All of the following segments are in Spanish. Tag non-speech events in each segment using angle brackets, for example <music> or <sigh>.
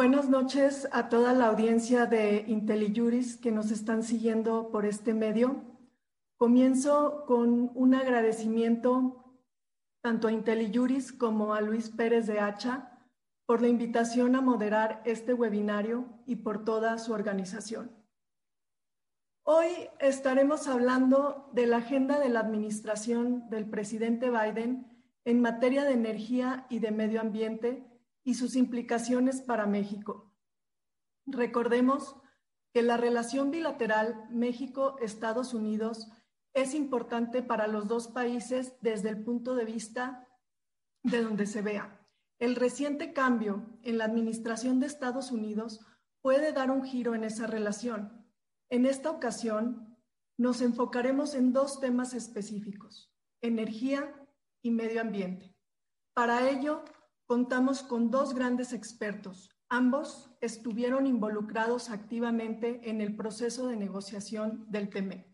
Buenas noches a toda la audiencia de IntelliJuris que nos están siguiendo por este medio. Comienzo con un agradecimiento tanto a IntelliJuris como a Luis Pérez de Hacha por la invitación a moderar este webinario y por toda su organización. Hoy estaremos hablando de la agenda de la administración del presidente Biden en materia de energía y de medio ambiente y sus implicaciones para México. Recordemos que la relación bilateral México-Estados Unidos es importante para los dos países desde el punto de vista de donde se vea. El reciente cambio en la administración de Estados Unidos puede dar un giro en esa relación. En esta ocasión, nos enfocaremos en dos temas específicos, energía y medio ambiente. Para ello, contamos con dos grandes expertos. Ambos estuvieron involucrados activamente en el proceso de negociación del TEMEC.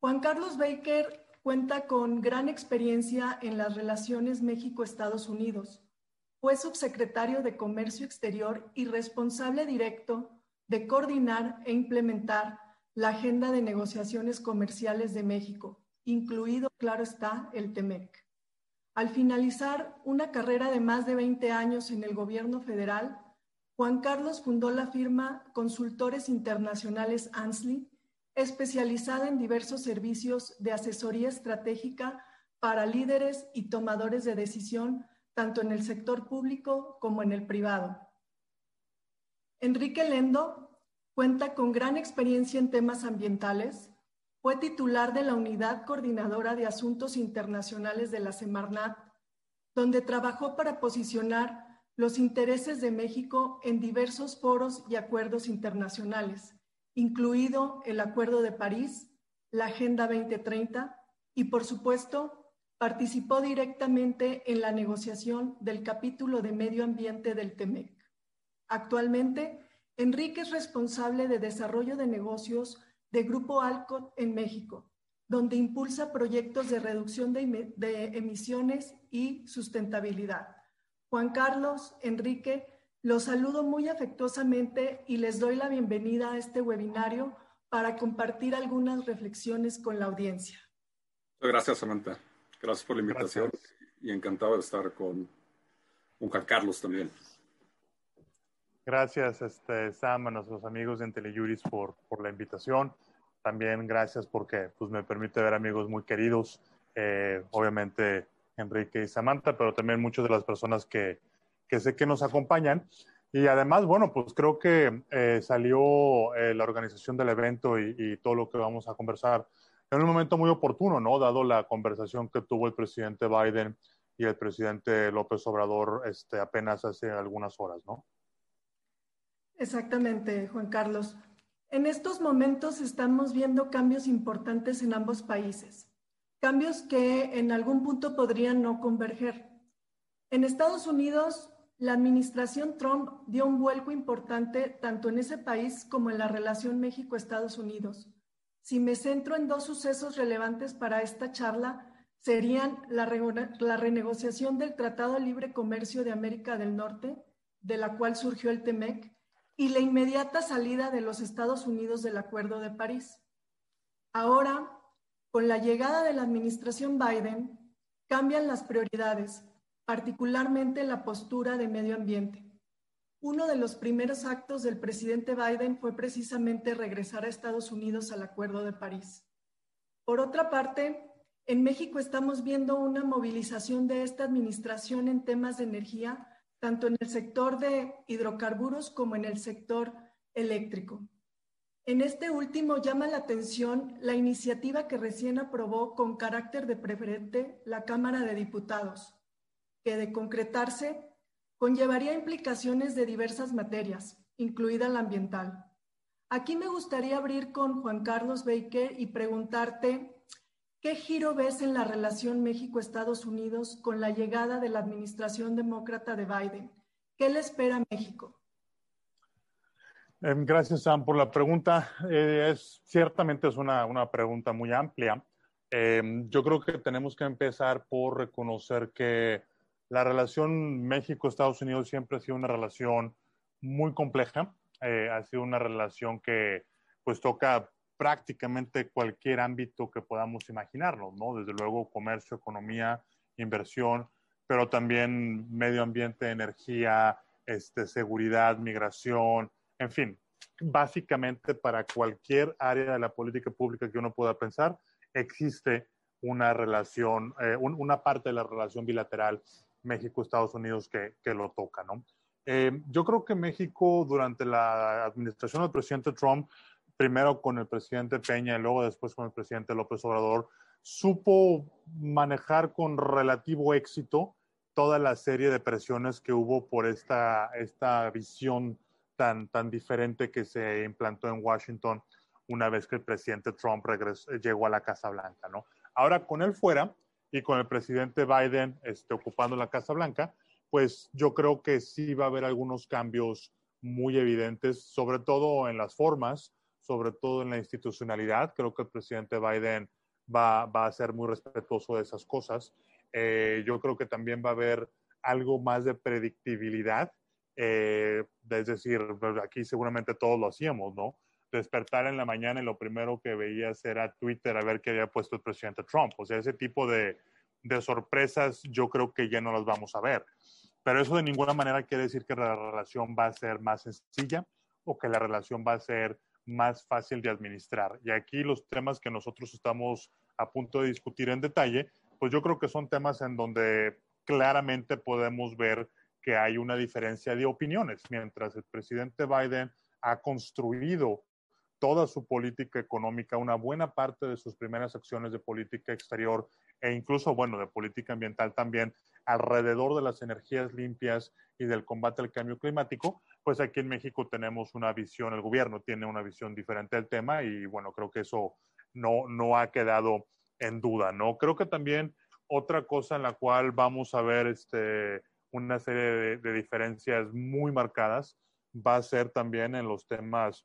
Juan Carlos Baker Cuenta con gran experiencia en las relaciones México-Estados Unidos. Fue subsecretario de Comercio Exterior y responsable directo de coordinar e implementar la agenda de negociaciones comerciales de México, incluido, claro está, el TEMEC. Al finalizar una carrera de más de 20 años en el gobierno federal, Juan Carlos fundó la firma Consultores Internacionales ANSLI especializada en diversos servicios de asesoría estratégica para líderes y tomadores de decisión, tanto en el sector público como en el privado. Enrique Lendo cuenta con gran experiencia en temas ambientales, fue titular de la Unidad Coordinadora de Asuntos Internacionales de la Semarnat, donde trabajó para posicionar los intereses de México en diversos foros y acuerdos internacionales incluido el Acuerdo de París, la Agenda 2030 y, por supuesto, participó directamente en la negociación del capítulo de medio ambiente del TEMEC. Actualmente, Enrique es responsable de desarrollo de negocios de Grupo Alcot en México, donde impulsa proyectos de reducción de, de emisiones y sustentabilidad. Juan Carlos, Enrique, los saludo muy afectuosamente y les doy la bienvenida a este webinario para compartir algunas reflexiones con la audiencia. Gracias, Samantha. Gracias por la invitación y encantado de estar con, Juan Carlos también. Gracias, este, Sam, a nuestros amigos de IntelliJuris por, por la invitación. También gracias porque pues, me permite ver amigos muy queridos, eh, obviamente Enrique y Samantha, pero también muchas de las personas que, que sé que nos acompañan. Y además, bueno, pues creo que eh, salió eh, la organización del evento y, todo lo que vamos a conversar en un momento muy oportuno, ¿no? Dado la conversación que tuvo el presidente Biden y el presidente López Obrador este, apenas hace algunas horas, ¿no? Exactamente, Juan Carlos. En estos momentos estamos viendo cambios importantes en ambos países, cambios que en algún punto podrían no converger. En Estados Unidos, la administración Trump dio un vuelco importante tanto en ese país como en la relación México-Estados Unidos. Si me centro en dos sucesos relevantes para esta charla, serían la, renegociación del Tratado de Libre Comercio de América del Norte, de la cual surgió el TEMEC, y la inmediata salida de los Estados Unidos del Acuerdo de París. Ahora, con la llegada de la administración Biden, cambian las prioridades particularmente la postura de medio ambiente. Uno de los primeros actos del presidente Biden fue precisamente regresar a Estados Unidos al Acuerdo de París. Por otra parte, en México estamos viendo una movilización de esta administración en temas de energía, tanto en el sector de hidrocarburos como en el sector eléctrico. En este último llama la atención la iniciativa que recién aprobó con carácter de preferente la Cámara de Diputados, que de concretarse conllevaría implicaciones de diversas materias, incluida la ambiental. Aquí me gustaría abrir con Juan Carlos Baker y preguntarte, ¿qué giro ves en la relación México-Estados Unidos con la llegada de la administración demócrata de Biden? ¿Qué le espera a México? Em, gracias, Sam, por la pregunta. Eh, es, ciertamente es una, una pregunta muy amplia. Em, yo creo que tenemos que empezar por reconocer que la relación México-Estados Unidos siempre ha sido una relación muy compleja. Eh, ha sido una relación que pues toca prácticamente cualquier ámbito que podamos imaginarnos, ¿no? Desde luego comercio, economía, inversión, pero también medio ambiente, energía, este, seguridad, migración, en fin, básicamente para cualquier área de la política pública que uno pueda pensar, existe una relación, eh, una parte de la relación bilateral México-Estados Unidos que, que, lo toca, ¿no? Eh, yo creo que México durante la administración del presidente Trump, primero con el presidente Peña y luego después con el presidente López Obrador, supo manejar con relativo éxito toda la serie de presiones que hubo por esta, esta visión tan, tan diferente que se implantó en Washington una vez que el presidente Trump regresó, llegó a la Casa Blanca, ¿no? Ahora con él fuera y con el presidente Biden este, ocupando la Casa Blanca, pues yo creo que sí va a haber algunos cambios muy evidentes, sobre todo en las formas, sobre todo en la institucionalidad. Creo que el presidente Biden va, va a ser muy respetuoso de esas cosas. Eh, yo creo que también va a haber algo más de predictibilidad. Eh, es decir, pues, aquí seguramente todos lo hacíamos, ¿no? Despertar en la mañana y lo primero que veías era Twitter a ver qué había puesto el presidente Trump. O sea, ese tipo de, de sorpresas yo creo que ya no las vamos a ver. Pero eso de ninguna manera quiere decir que la relación va a ser más sencilla o que la relación va a ser más fácil de administrar. Y aquí los temas que nosotros estamos a punto de discutir en detalle, pues yo creo que son temas en donde claramente podemos ver que hay una diferencia de opiniones. Mientras el presidente Biden ha construido toda su política económica, una buena parte de sus primeras acciones de política exterior e incluso, bueno, de política ambiental también, alrededor de las energías limpias y del combate al cambio climático, pues aquí en México tenemos una visión, el gobierno tiene una visión diferente del tema y bueno, creo que eso no, no ha quedado en duda, ¿no? Creo que también otra cosa en la cual vamos a ver este, una serie de, diferencias muy marcadas va a ser también en los temas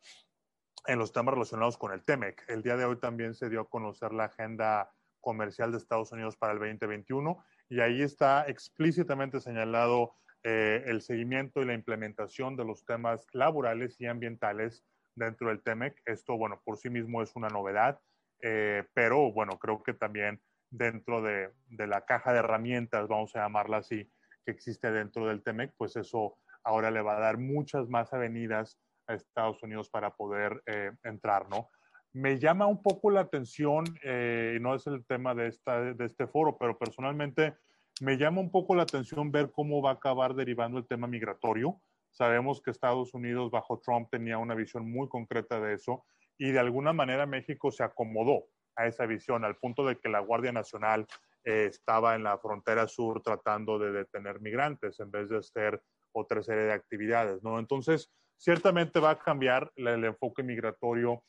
en los temas relacionados con el TEMEC. El día de hoy también se dio a conocer la agenda comercial de Estados Unidos para el 2021 y ahí está explícitamente señalado eh, el seguimiento y la implementación de los temas laborales y ambientales dentro del TEMEC. Esto, bueno, por sí mismo es una novedad, eh, pero bueno, creo que también dentro de, de, la caja de herramientas, vamos a llamarla así, que existe dentro del TEMEC, pues eso ahora le va a dar muchas más avenidas a Estados Unidos para poder eh, entrar, ¿no? Me llama un poco la atención, y no es el tema de, esta, de este foro, pero personalmente me llama un poco la atención ver cómo va a acabar derivando el tema migratorio. Sabemos que Estados Unidos bajo Trump tenía una visión muy concreta de eso y de alguna manera México se acomodó a esa visión al punto de que la Guardia Nacional eh, estaba en la frontera sur tratando de detener migrantes en vez de hacer otra serie de actividades, ¿no? Entonces, ciertamente va a cambiar el enfoque migratorio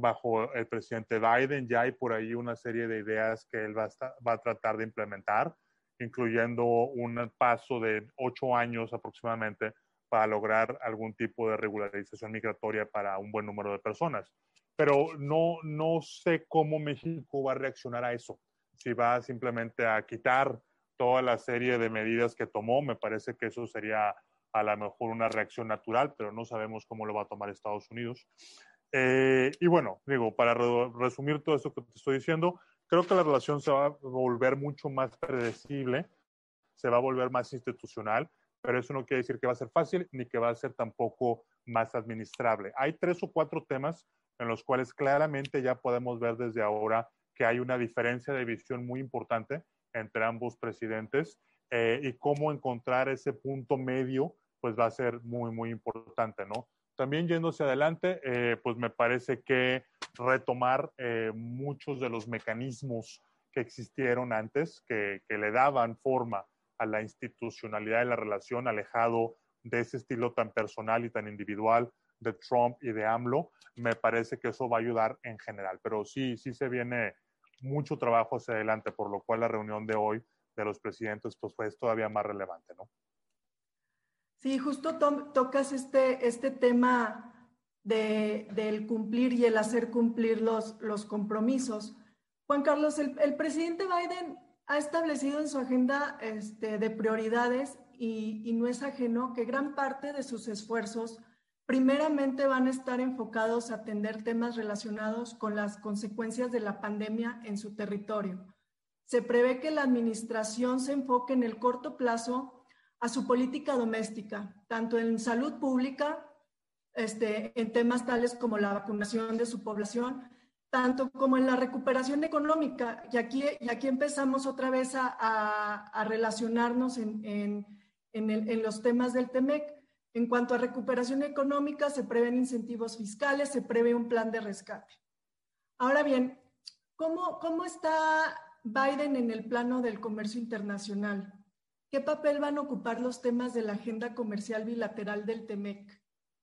bajo el presidente Biden. Ya hay por ahí una serie de ideas que él va a, va a tratar de implementar incluyendo un paso de ocho años aproximadamente para lograr algún tipo de regularización migratoria para un buen número de personas. Pero no, no sé cómo México va a reaccionar a eso. Si va simplemente a quitar toda la serie de medidas que tomó, me parece que eso sería a lo mejor una reacción natural, pero no sabemos cómo lo va a tomar Estados Unidos. Eh, y bueno, digo, para resumir todo esto que te estoy diciendo, creo que la relación se va a volver mucho más predecible, se va a volver más institucional, pero eso no quiere decir que va a ser fácil ni que va a ser tampoco más administrable. Hay tres o cuatro temas en los cuales claramente ya podemos ver desde ahora que hay una diferencia de visión muy importante entre ambos presidentes eh, y cómo encontrar ese punto medio, pues va a ser muy, muy importante, ¿no? También yéndose adelante, eh, pues me parece que retomar eh, muchos de los mecanismos que existieron antes, que, le daban forma a la institucionalidad de la relación, alejado de ese estilo tan personal y tan individual de Trump y de AMLO, me parece que eso va a ayudar en general. Pero sí, sí se viene mucho trabajo hacia adelante, por lo cual la reunión de hoy de los presidentes pues fue todavía más relevante, ¿no? Sí, justo tocas este, este tema de, del cumplir y el hacer cumplir los, los compromisos. Juan Carlos, el, presidente Biden ha establecido en su agenda este, de prioridades y, no es ajeno que gran parte de sus esfuerzos primeramente van a estar enfocados a atender temas relacionados con las consecuencias de la pandemia en su territorio. Se prevé que la administración se enfoque en el corto plazo a su política doméstica, tanto en salud pública, este, en temas tales como la vacunación de su población, tanto como en la recuperación económica. Y aquí, y aquí empezamos otra vez a, relacionarnos en, los temas del TEMEC. En cuanto a recuperación económica, se prevén incentivos fiscales, se prevé un plan de rescate. Ahora bien, ¿cómo, cómo está Biden en el plano del comercio internacional? ¿Qué papel van a ocupar los temas de la agenda comercial bilateral del TEMEC?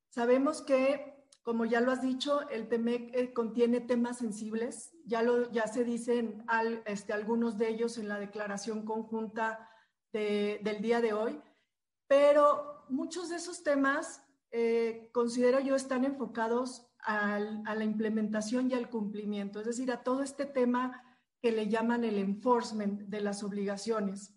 Sabemos que como ya lo has dicho, el TEMEC eh, contiene temas sensibles, ya, se dicen este, algunos de ellos en la declaración conjunta del día de hoy, pero muchos de esos temas eh, considero yo están enfocados a la implementación y al cumplimiento, es decir, a todo este tema que le llaman el enforcement de las obligaciones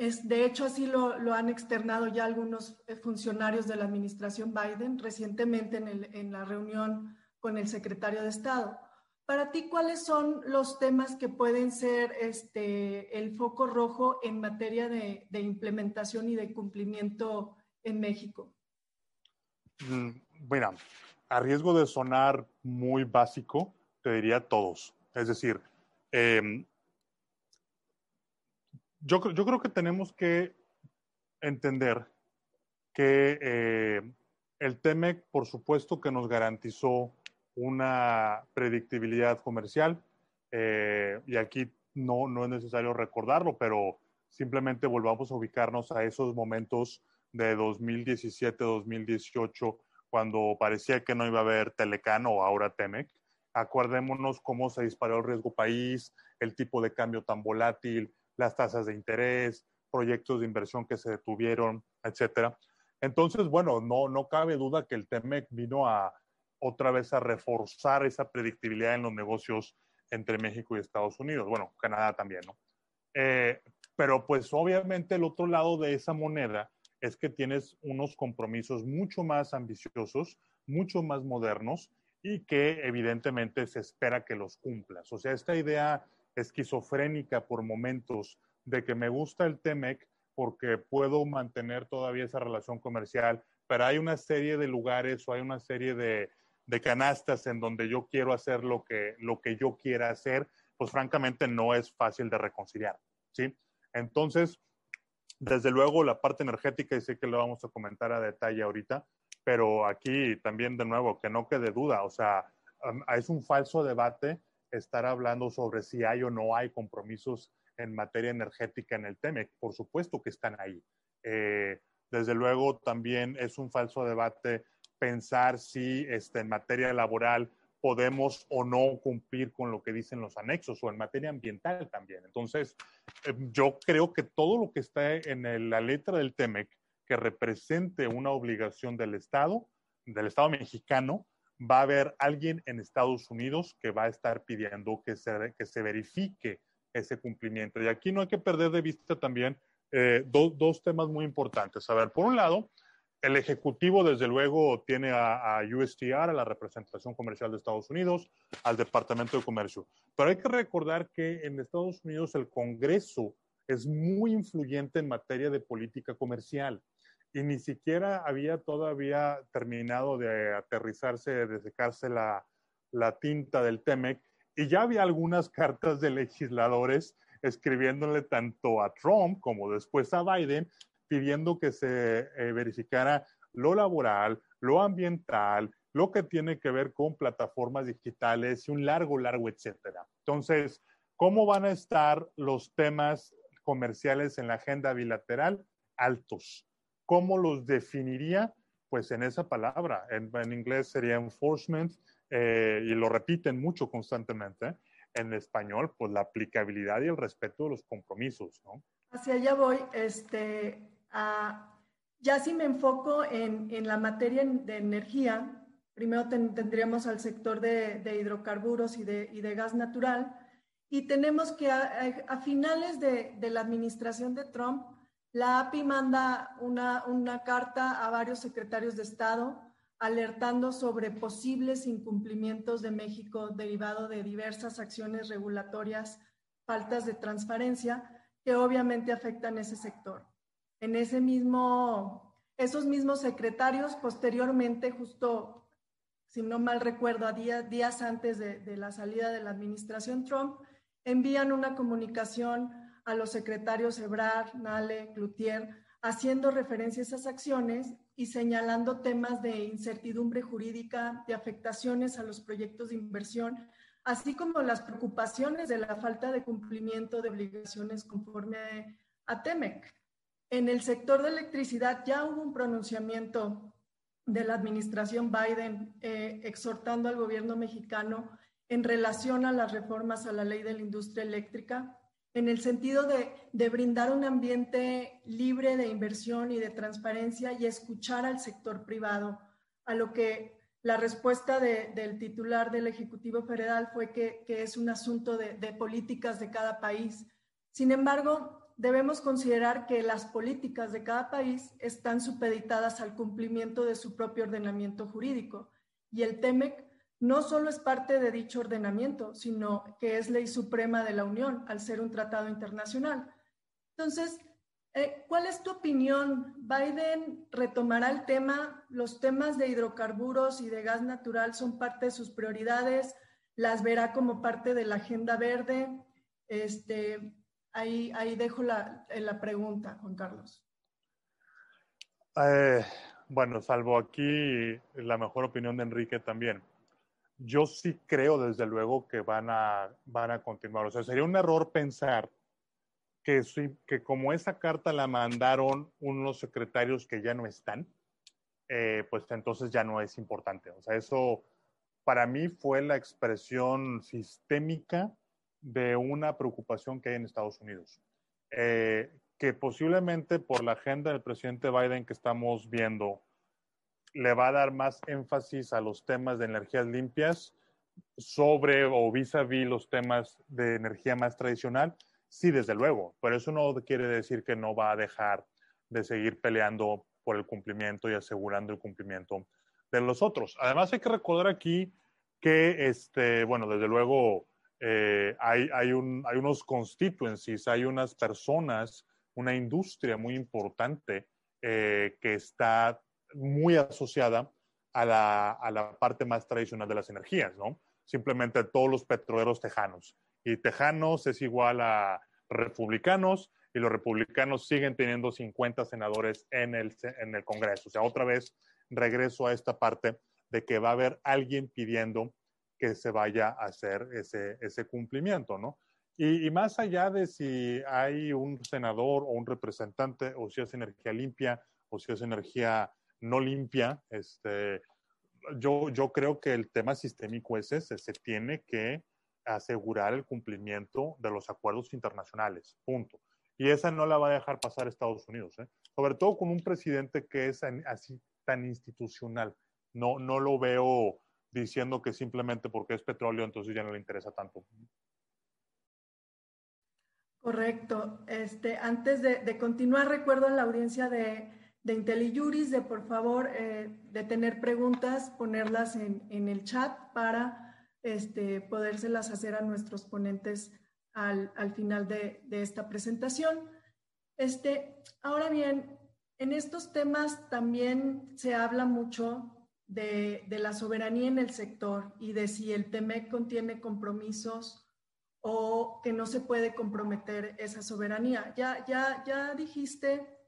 de hecho, así lo, han externado ya algunos eh, funcionarios de la administración Biden recientemente en, la reunión con el secretario de Estado. Para ti, ¿cuáles son los temas que pueden ser este, el foco rojo en materia de, implementación y de cumplimiento en México? Mm, mira, a riesgo de sonar muy básico, te diría todos. Es decir, eh, yo, creo que tenemos que entender que eh, el TEMEC, por supuesto, que nos garantizó una predictibilidad comercial, eh, y aquí no, no es necesario recordarlo, pero simplemente volvamos a ubicarnos a esos momentos de 2017-2018, cuando parecía que no iba a haber Telecano o ahora Temec. Acordémonos cómo se disparó el riesgo país, el tipo de cambio tan volátil, las tasas de interés, proyectos de inversión que se detuvieron, etcétera. Entonces, bueno, no, no cabe duda que el TEMEC vino a otra vez a reforzar esa predictibilidad en los negocios entre México y Estados Unidos. Bueno, Canadá también, ¿no? Eh, pero pues obviamente el otro lado de esa moneda es que tienes unos compromisos mucho más ambiciosos, mucho más modernos y que evidentemente se espera que los cumplas. O sea, esta idea esquizofrénica por momentos de que me gusta el TEMEC porque puedo mantener todavía esa relación comercial, pero hay una serie de lugares o hay una serie de, canastas en donde yo quiero hacer lo que, lo que yo quiera hacer, pues francamente no es fácil de reconciliar, ¿sí? Entonces, desde luego la parte energética, y sé que lo vamos a comentar a detalle ahorita, pero aquí también de nuevo, que no quede duda, o sea, es un falso debate estar hablando sobre si hay o no hay compromisos en materia energética en el TEMEC. Por supuesto que están ahí. Eh, desde luego, también es un falso debate pensar si este, en materia laboral podemos o no cumplir con lo que dicen los anexos o en materia ambiental también. Entonces, eh, yo creo que todo lo que está en la letra del TEMEC que represente una obligación del Estado, del Estado mexicano, va a haber alguien en Estados Unidos que va a estar pidiendo que se, que se verifique ese cumplimiento. Y aquí no hay que perder de vista también eh, dos temas muy importantes. A ver, por un lado, el Ejecutivo, desde luego, tiene a, a, USTR, a la representación comercial de Estados Unidos, al Departamento de Comercio. Pero hay que recordar que en Estados Unidos el Congreso es muy influyente en materia de política comercial y ni siquiera había todavía terminado de aterrizarse, de secarse la, tinta del TEMEC, y ya había algunas cartas de legisladores escribiéndole tanto a Trump como después a Biden, pidiendo que se eh, verificara lo laboral, lo ambiental, lo que tiene que ver con plataformas digitales y un largo, largo, etcétera. Entonces, ¿cómo van a estar los temas comerciales en la agenda bilateral? Altos. ¿Cómo los definiría? Pues en esa palabra. En, inglés sería enforcement eh, y lo repiten mucho constantemente. En español, pues la aplicabilidad y el respeto de los compromisos, ¿no? Hacia allá voy. Este, ya si me enfoco en, la materia de energía, primero tendríamos al sector de, hidrocarburos y de, gas natural, y tenemos que a, finales de, de, la administración de Trump la API manda una, carta a varios secretarios de Estado alertando sobre posibles incumplimientos de México derivado de diversas acciones regulatorias, faltas de transparencia, que obviamente afectan ese sector. En ese mismo, esos mismos secretarios posteriormente, justo, si no mal recuerdo, a días, antes de la salida de la administración Trump, envían una comunicación a los secretarios Ebrard, Nale, Cloutier, haciendo referencia a esas acciones y señalando temas de incertidumbre jurídica, de afectaciones a los proyectos de inversión, así como las preocupaciones de la falta de cumplimiento de obligaciones conforme a TEMEC. En el sector de electricidad ya hubo un pronunciamiento de la administración Biden eh, exhortando al gobierno mexicano en relación a las reformas a la ley de la industria eléctrica en el sentido de, brindar un ambiente libre de inversión y de transparencia y escuchar al sector privado, a lo que la respuesta del titular del Ejecutivo Federal fue que, es un asunto de, de, políticas de cada país. Sin embargo, debemos considerar que las políticas de cada país están supeditadas al cumplimiento de su propio ordenamiento jurídico y el TEMEC no solo es parte de dicho ordenamiento, sino que es ley suprema de la Unión al ser un tratado internacional. Entonces, eh, ¿cuál es tu opinión? ¿Biden retomará el tema? ¿Los temas de hidrocarburos y de gas natural son parte de sus prioridades? ¿Las verá como parte de la agenda verde? Este, ahí, ahí dejo la, la pregunta, Juan Carlos. Eh, bueno, salvo aquí la mejor opinión de Enrique también yo sí creo desde luego que van a, van a continuar. O sea, sería un error pensar que, que como esa carta la mandaron unos secretarios que ya no están, eh, pues entonces ya no es importante. O sea, eso para mí fue la expresión sistémica de una preocupación que hay en Estados Unidos. Eh, que posiblemente por la agenda del presidente Biden que estamos viendo, le va a dar más énfasis a los temas de energías limpias sobre o vis a vis los temas de energía más tradicional? Sí, desde luego, pero eso no quiere decir que no va a dejar de seguir peleando por el cumplimiento y asegurando el cumplimiento de los otros. Además, hay que recordar aquí que, este, bueno, desde luego eh, hay, hay, un, hay unos constituencies, hay unas personas, una industria muy importante eh, que está muy asociada a la, a la, parte más tradicional de las energías, ¿no? Simplemente todos los petroleros tejanos. Y tejanos es igual a republicanos y los republicanos siguen teniendo 50 senadores en el, en el Congreso. O sea, otra vez regreso a esta parte de que va a haber alguien pidiendo que se vaya a hacer ese, ese cumplimiento, ¿no? Y, y, más allá de si hay un senador o un representante, o si es energía limpia, o si es energía no limpia. Este, yo, yo creo que el tema sistémico es ese, se tiene que asegurar el cumplimiento de los acuerdos internacionales, punto. Y esa no la va a dejar pasar Estados Unidos, ¿eh? sobre todo con un presidente que es así tan institucional. No, no lo veo diciendo que simplemente porque es petróleo entonces ya no le interesa tanto. Correcto. Este, antes de, de continuar, recuerdo a la audiencia de de IntelliJuris de por favor eh, de tener preguntas, ponerlas en, en el chat para este, podérselas hacer a nuestros ponentes al, al final de, de, esta presentación. Este, ahora bien, en estos temas también se habla mucho de, de, la soberanía en el sector y de si el TEMEC contiene compromisos o que no se puede comprometer esa soberanía. Ya, ya, ya dijiste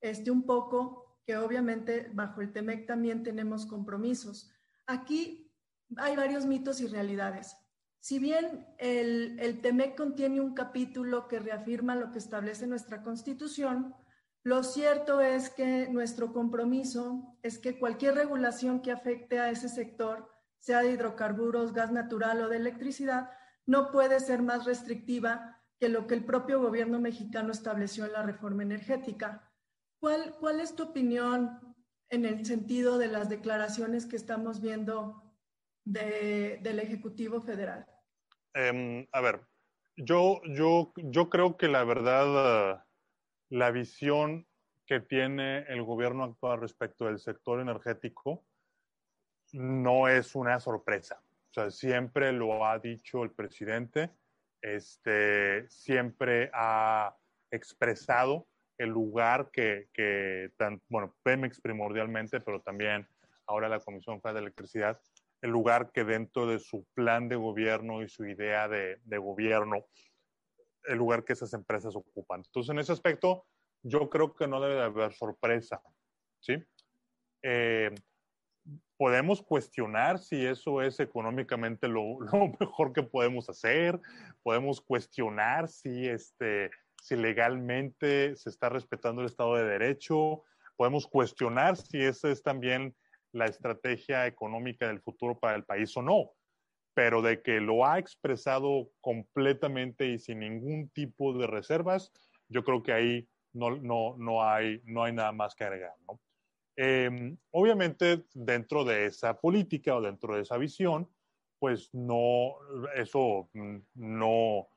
este, un poco que obviamente bajo el TEMEC también tenemos compromisos. Aquí hay varios mitos y realidades. Si bien el, el TEMEC contiene un capítulo que reafirma lo que establece nuestra Constitución, lo cierto es que nuestro compromiso es que cualquier regulación que afecte a ese sector, sea de hidrocarburos, gas natural o de electricidad, no puede ser más restrictiva que lo que el propio gobierno mexicano estableció en la reforma energética. ¿Cuál, ¿Cuál es tu opinión en el sentido de las declaraciones que estamos viendo de, del Ejecutivo Federal? Eh, a ver, yo, yo, yo creo que la verdad, la visión que tiene el gobierno actual respecto del sector energético no es una sorpresa. O sea, siempre lo ha dicho el presidente, este, siempre ha expresado el lugar que, que tan, bueno, Pemex primordialmente, pero también ahora la Comisión Federal de Electricidad, el lugar que dentro de su plan de gobierno y su idea de, gobierno, el lugar que esas empresas ocupan. Entonces, en ese aspecto, yo creo que no debe de haber sorpresa, ¿sí? Eh, podemos cuestionar si eso es económicamente lo, <laughs> lo, mejor que podemos hacer, podemos cuestionar si, este, si legalmente se está respetando el Estado de Derecho, podemos cuestionar si esa es también la estrategia económica del futuro para el país o no, pero de que lo ha expresado completamente y sin ningún tipo de reservas, yo creo que ahí no, no, no, hay, no hay nada más que agregar. ¿no? Eh, obviamente, dentro de esa política o dentro de esa visión, pues no, eso no,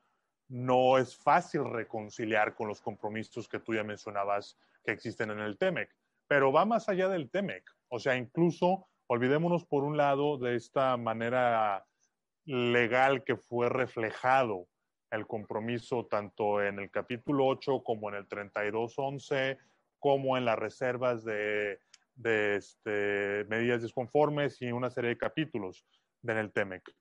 no es fácil reconciliar con los compromisos que tú ya mencionabas que existen en el TEMEC, pero va más allá del TEMEC. O sea, incluso olvidémonos por un lado de esta manera legal que fue reflejado el compromiso tanto en el capítulo 8 como en el 3211, como en las reservas de, este, medidas disconformes y una serie de capítulos en el TEMEC.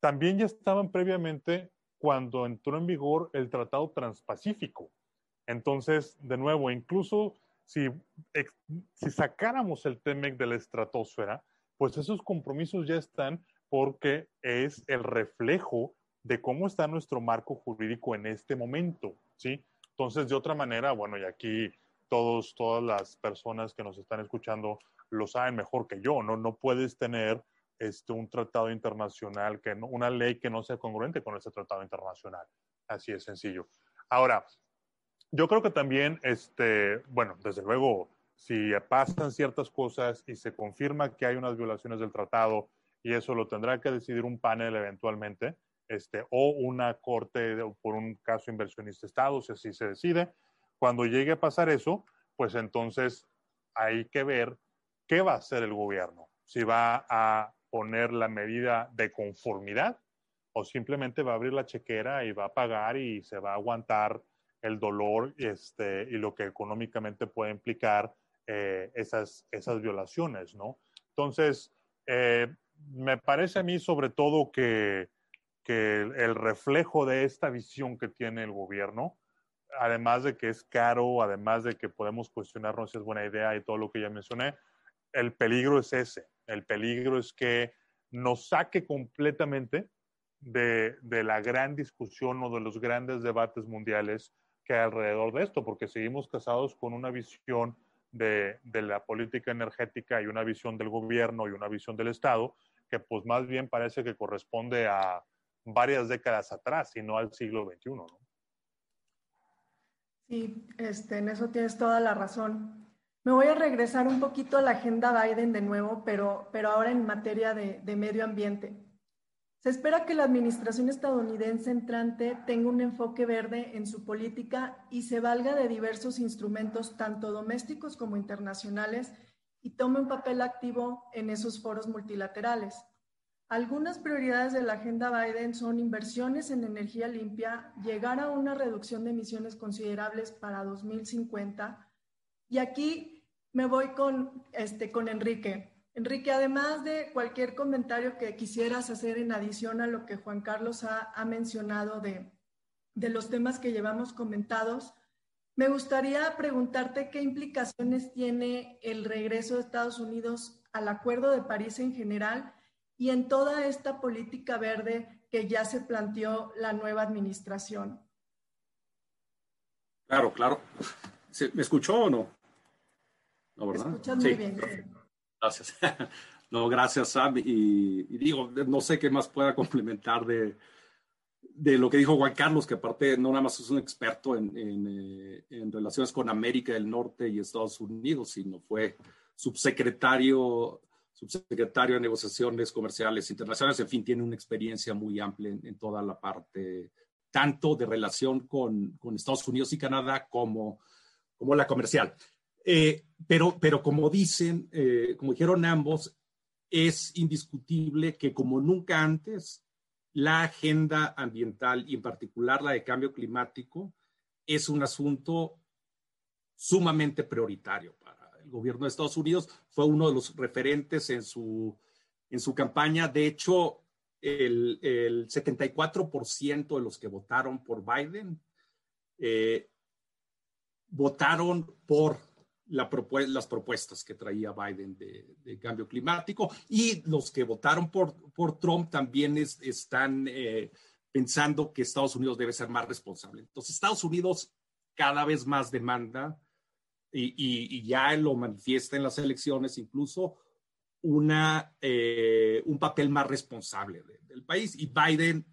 También ya estaban previamente cuando entró en vigor el Tratado Transpacífico. Entonces, de nuevo, incluso si, si sacáramos el TEMEC de la estratosfera, pues esos compromisos ya están porque es el reflejo de cómo está nuestro marco jurídico en este momento, ¿sí? Entonces, de otra manera, bueno, y aquí todos, todas las personas que nos están escuchando lo saben mejor que yo, ¿no? No puedes tener este, un tratado internacional, que no, una ley que no sea congruente con ese tratado internacional. Así es sencillo. Ahora, yo creo que también, este, bueno, desde luego, si pasan ciertas cosas y se confirma que hay unas violaciones del tratado, y eso lo tendrá que decidir un panel eventualmente, este, o una corte por un caso inversionista Estado, si así se decide. Cuando llegue a pasar eso, pues entonces hay que ver qué va a hacer el gobierno. Si va a poner la medida de conformidad o simplemente va a abrir la chequera y va a pagar y se va a aguantar el dolor este, y lo que económicamente puede implicar eh, esas, esas violaciones, ¿no? Entonces, eh, me parece a mí sobre todo que que el reflejo de esta visión que tiene el gobierno, además de que es caro, además de que podemos cuestionarnos si es buena idea y todo lo que ya mencioné, el peligro es ese. El peligro es que nos saque completamente de, de, la gran discusión o de los grandes debates mundiales que hay alrededor de esto, porque seguimos casados con una visión de, de la política energética y una visión del gobierno y una visión del Estado que pues más bien parece que corresponde a, varias décadas atrás y no al siglo XXI. ¿no? Sí, este, en eso tienes toda la razón. Me voy a regresar un poquito a la agenda Biden de nuevo, pero, pero ahora en materia de, de medio ambiente. Se espera que la administración estadounidense entrante tenga un enfoque verde en su política y se valga de diversos instrumentos, tanto domésticos como internacionales, y tome un papel activo en esos foros multilaterales. Algunas prioridades de la agenda Biden son inversiones en energía limpia, llegar a una reducción de emisiones considerables para 2050. Y aquí me voy con, este, con Enrique. Enrique, además de cualquier comentario que quisieras hacer en adición a lo que Juan Carlos ha, mencionado de, de los temas que llevamos comentados, me gustaría preguntarte qué implicaciones tiene el regreso de Estados Unidos al Acuerdo de París en general y en toda esta política verde que ya se planteó la nueva administración. Claro, claro. ¿Me escuchó o no? ¿No, verdad? Muy bien. Gracias. <laughs> No, gracias, Sam. Y, y, digo, no sé qué más pueda complementar de, de lo que dijo Juan Carlos, que aparte no nada más es un experto en, en, eh, en relaciones con América del Norte y Estados Unidos, sino fue subsecretario subsecretario de Negociaciones Comerciales Internacionales, en fin, tiene una experiencia muy amplia en, en toda la parte, tanto de relación con, con, Estados Unidos y Canadá como como la comercial. Eh, pero, pero como dicen, eh, como dijeron ambos, es indiscutible que como nunca antes, la agenda ambiental y en particular la de cambio climático es un asunto sumamente prioritario para el gobierno de Estados Unidos. Fue uno de los referentes en su, en su campaña. De hecho, el, el 74% de los que votaron por Biden eh, votaron por las propuestas que traía Biden de, cambio climático y los que votaron por, por Trump también están eh, pensando que Estados Unidos debe ser más responsable. Entonces, Estados Unidos cada vez más demanda y, ya lo manifiesta en las elecciones incluso una, eh, un papel más responsable del país y Biden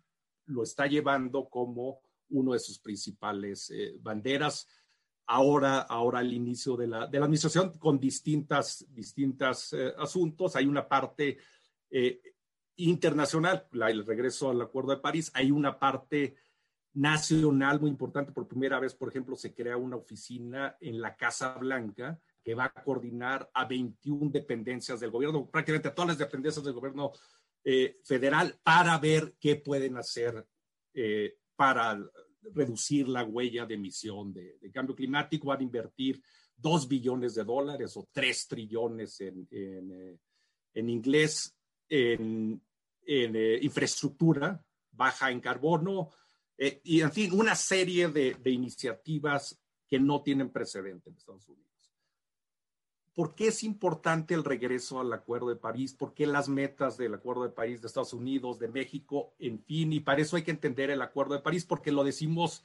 lo está llevando como uno de sus principales eh, banderas ahora, ahora al inicio de la, de la administración con distintas, distintas eh, asuntos. Hay una parte eh, internacional, el regreso al Acuerdo de París, hay una parte nacional muy importante. Por primera vez, por ejemplo, se crea una oficina en la Casa Blanca que va a coordinar a 21 dependencias del gobierno, prácticamente a todas las dependencias del gobierno eh, federal, para ver qué pueden hacer para reducir la huella de emisión de, cambio climático, van a invertir dos billones de dólares o tres trillones en, en, eh, inglés en, eh, infraestructura baja en carbono eh, y, en fin, una serie de, de iniciativas que no tienen precedente en Estados Unidos. ¿Por qué es importante el regreso al Acuerdo de París? ¿Por qué las metas del Acuerdo de París de Estados Unidos, de México, en fin? Y para eso hay que entender el Acuerdo de París, porque lo decimos,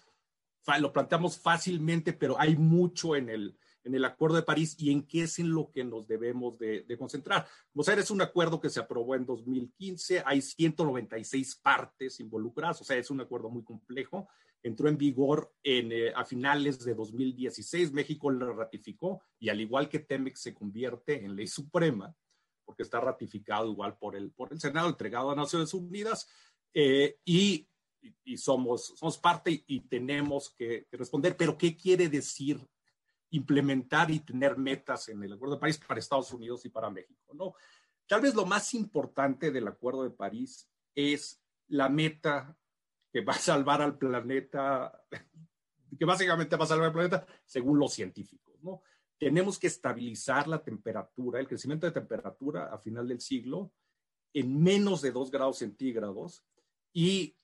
lo planteamos fácilmente, pero hay mucho en el, en el Acuerdo de París y en qué es en lo que nos debemos de, concentrar. O sea, es un acuerdo que se aprobó en 2015, hay 196 partes involucradas, o sea, es un acuerdo muy complejo entró en vigor en, eh, a finales de 2016. México lo ratificó y al igual que TEMEX se convierte en ley suprema, porque está ratificado igual por el, por el Senado, entregado a Naciones Unidas, eh, y, y, somos, somos parte y, tenemos que, responder. Pero, ¿qué quiere decir implementar y tener metas en el Acuerdo de París para Estados Unidos y para México? ¿no? Tal vez lo más importante del Acuerdo de París es la meta que va a salvar al planeta, que básicamente va a salvar al planeta según los científicos, ¿no? Tenemos que estabilizar la temperatura, el crecimiento de temperatura a final del siglo en menos de 2 grados centígrados y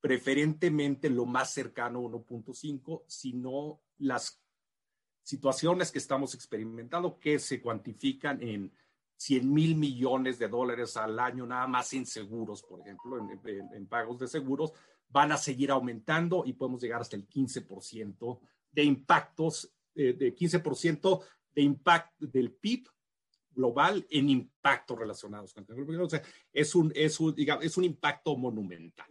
preferentemente lo más cercano a 1.5, sino las situaciones que estamos experimentando que se cuantifican en 100 mil millones de dólares al año nada más en seguros, por ejemplo, en pagos de seguros, van a seguir aumentando y podemos llegar hasta el 15% de impactos, eh, de 15% de impacto del PIB global en impactos relacionados con el o sea, es un, impacto monumental.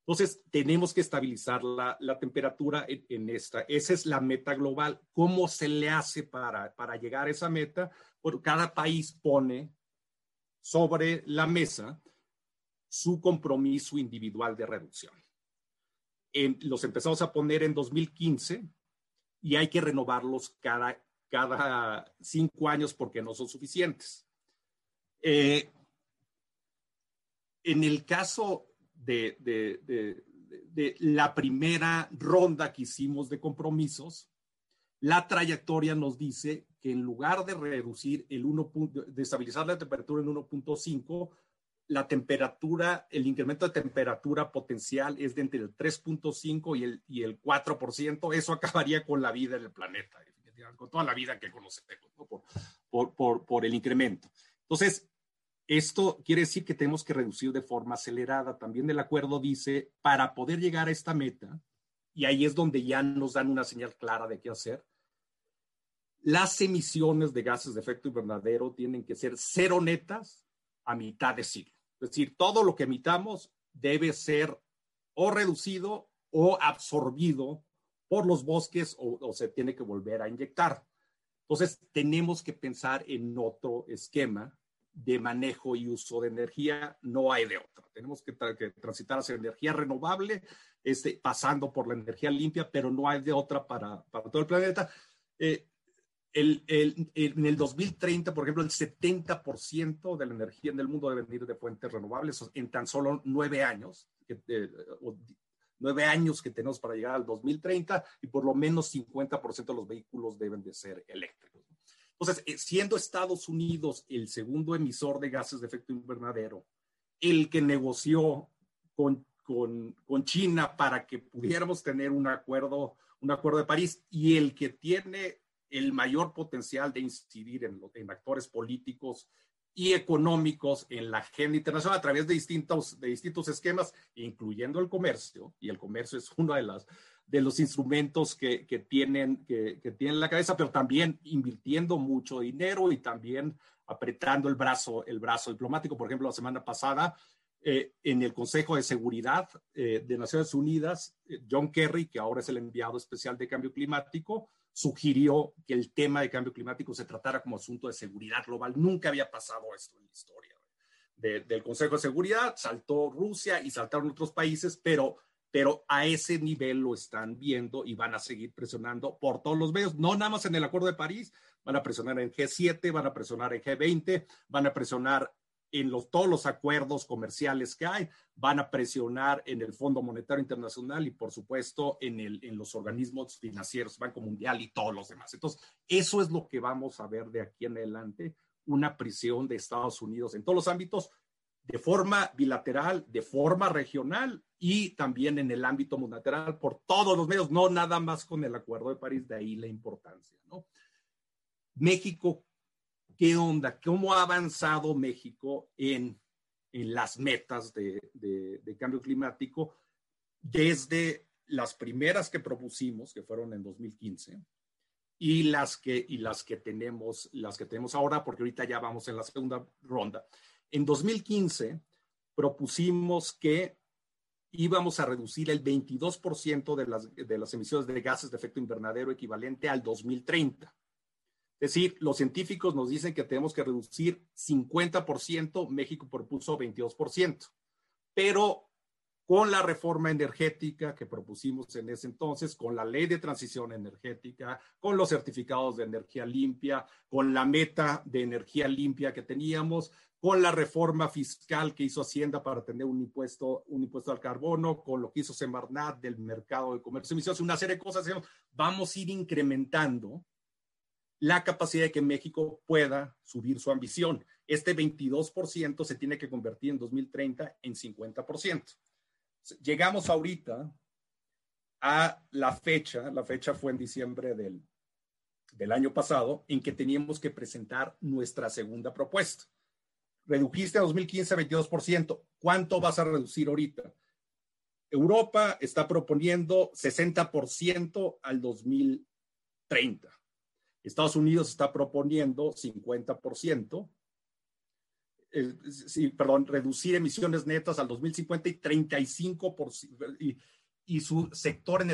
Entonces, tenemos que estabilizar la, temperatura en, en, esta. Esa es la meta global. ¿Cómo se le hace para, para llegar a esa meta? Bueno, cada país pone sobre la mesa su compromiso individual de reducción los empezamos a poner en 2015 y hay que renovarlos cada, cada cinco años porque no son suficientes. Eh, en el caso de, de, la primera ronda que hicimos de compromisos, la trayectoria nos dice que en lugar de reducir el 1. de estabilizar la temperatura en 1.5, la temperatura, el incremento de temperatura potencial es de entre el 3.5 y el, y el 4%. Eso acabaría con la vida en el planeta, con toda la vida que conocemos, por, por, por, el incremento. Entonces, esto quiere decir que tenemos que reducir de forma acelerada. También el acuerdo dice, para poder llegar a esta meta, y ahí es donde ya nos dan una señal clara de qué hacer, las emisiones de gases de efecto invernadero tienen que ser cero netas a mitad de siglo. Es decir, todo lo que emitamos debe ser o reducido o absorbido por los bosques o, se tiene que volver a inyectar. Entonces, tenemos que pensar en otro esquema de manejo y uso de energía, no hay de otra. Tenemos que, transitar hacia energía renovable, este, pasando por la energía limpia, pero no hay de otra para, para todo el planeta. Eh, el, el, en el 2030, por ejemplo, el 70% de la energía en el mundo debe venir de fuentes renovables en tan solo nueve años, eh, nueve años que tenemos para llegar al 2030 y por lo menos 50% de los vehículos deben de ser eléctricos. Entonces, eh, siendo Estados Unidos el segundo emisor de gases de efecto invernadero, el que negoció con, con, con China para que pudiéramos tener un acuerdo, un acuerdo de París y el que tiene el mayor potencial de incidir en, en actores políticos y económicos en la agenda internacional a través de distintos, de distintos esquemas, incluyendo el comercio, y el comercio es uno de, los instrumentos que, tienen, que, tienen la cabeza, pero también invirtiendo mucho dinero y también apretando el brazo, el brazo diplomático. Por ejemplo, la semana pasada, eh, en el Consejo de Seguridad eh, de Naciones Unidas, eh, John Kerry, que ahora es el enviado especial de cambio climático, sugirió que el tema de cambio climático se tratara como asunto de seguridad global. Nunca había pasado esto en la historia del Consejo de Seguridad. Saltó Rusia y saltaron otros países, pero, pero a ese nivel lo están viendo y van a seguir presionando por todos los medios, no nada más en el Acuerdo de París, van a presionar en G7, van a presionar en G20, van a presionar en los, todos los acuerdos comerciales que hay, van a presionar en el Fondo Monetario Internacional y, por supuesto, en, el, en los organismos financieros, Banco Mundial y todos los demás. Entonces, eso es lo que vamos a ver de aquí en adelante, una prisión de Estados Unidos en todos los ámbitos, de forma bilateral, de forma regional y también en el ámbito multilateral por todos los medios, no nada más con el Acuerdo de París, de ahí la importancia. ¿no? México ¿Qué onda? ¿Cómo ha avanzado México en, en las metas de, de, cambio climático desde las primeras que propusimos, que fueron en 2015, y las que, y las que, tenemos, las que tenemos ahora, porque ahorita ya vamos en la segunda ronda. En 2015 propusimos que íbamos a reducir el 22% de las, de las emisiones de gases de efecto invernadero equivalente al 2030. Es decir, los científicos nos dicen que tenemos que reducir 50%, México propuso 22%, pero con la reforma energética que propusimos en ese entonces, con la ley de transición energética, con los certificados de energía limpia, con la meta de energía limpia que teníamos, con la reforma fiscal que hizo Hacienda para tener un impuesto, un impuesto al carbono, con lo que hizo Semarnat del mercado de comercio. Emisiones, una serie de cosas, vamos a ir incrementando la capacidad de que México pueda subir su ambición. Este 22% se tiene que convertir en 2030 en 50%. Llegamos ahorita a la fecha, la fecha fue en diciembre del, del año pasado, en que teníamos que presentar nuestra segunda propuesta. Redujiste a 2015 22%. ¿Cuánto vas a reducir ahorita? Europa está proponiendo 60% al 2030. Estados Unidos está proponiendo 50%, eh, sí, perdón, reducir emisiones netas al 2050 y 35%, y, y su sector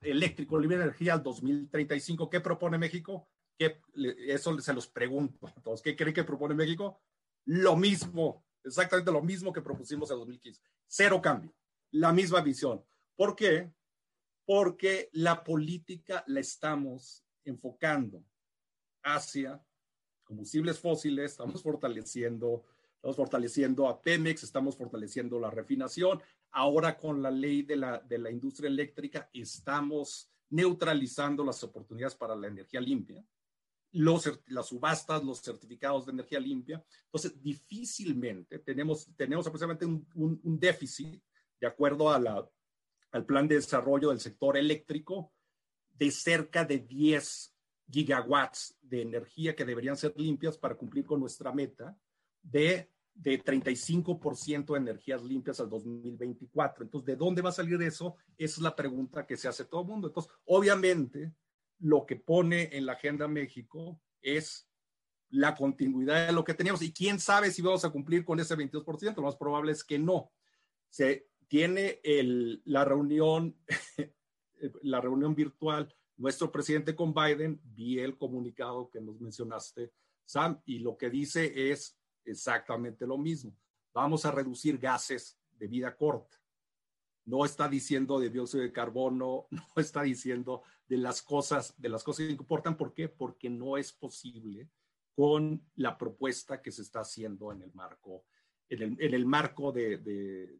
eléctrico, libre energía al 2035. ¿Qué propone México? ¿Qué, eso se los pregunto. Entonces, ¿qué creen que propone México? Lo mismo, exactamente lo mismo que propusimos en 2015. Cero cambio, la misma visión. ¿Por qué? Porque la política la estamos enfocando hacia combustibles fósiles, estamos <laughs> fortaleciendo, estamos fortaleciendo a Pemex, estamos fortaleciendo la refinación. Ahora con la ley de la, de la industria eléctrica estamos neutralizando las oportunidades para la energía limpia, los, las subastas, los certificados de energía limpia. Entonces, difícilmente tenemos, tenemos aproximadamente un, un, déficit de acuerdo a al plan de desarrollo del sector eléctrico de cerca de 10 gigawatts de energía que deberían ser limpias para cumplir con nuestra meta de, de 35% de energías limpias al 2024. Entonces, ¿de dónde va a salir eso? Esa es la pregunta que se hace todo el mundo. Entonces, obviamente, lo que pone en la agenda México es la continuidad de lo que teníamos. Y quién sabe si vamos a cumplir con ese 22%. Lo más probable es que no. Se tiene el, la reunión, la reunión virtual nuestro presidente con Biden, vi el comunicado que nos mencionaste, Sam, y lo que dice es exactamente lo mismo. Vamos a reducir gases de vida corta. No está diciendo de dióxido de carbono, <laughs> no está diciendo de las cosas, de las cosas que importan. ¿Por qué? Porque no es posible con la propuesta que se está haciendo en el marco, en el, en el marco de,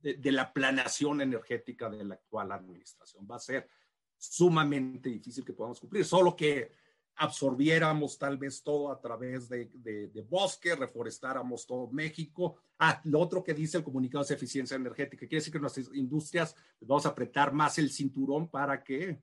de, la planación energética de la actual administración. Va a ser sumamente difícil que podamos cumplir, solo que absorbiéramos tal vez todo a través de, de, bosque, reforestáramos todo México. Ah, lo otro que dice el comunicado es eficiencia energética. Quiere decir que nuestras industrias vamos a apretar más el cinturón para que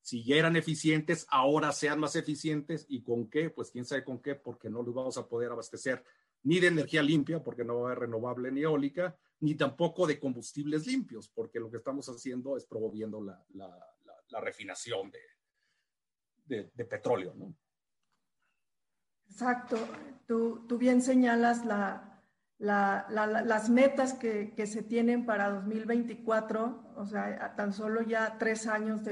si ya eran eficientes, ahora sean más eficientes. ¿Y con qué? Pues quién sabe con qué, porque no los vamos a poder abastecer ni de energía limpia, porque no va a haber renovable ni eólica, ni tampoco de combustibles limpios, porque lo que estamos haciendo es promoviendo la, la, la, refinación de, petróleo, ¿no? Exacto. Tú, bien señalas la, las metas que, se tienen para 2024, o sea, tan solo ya tres años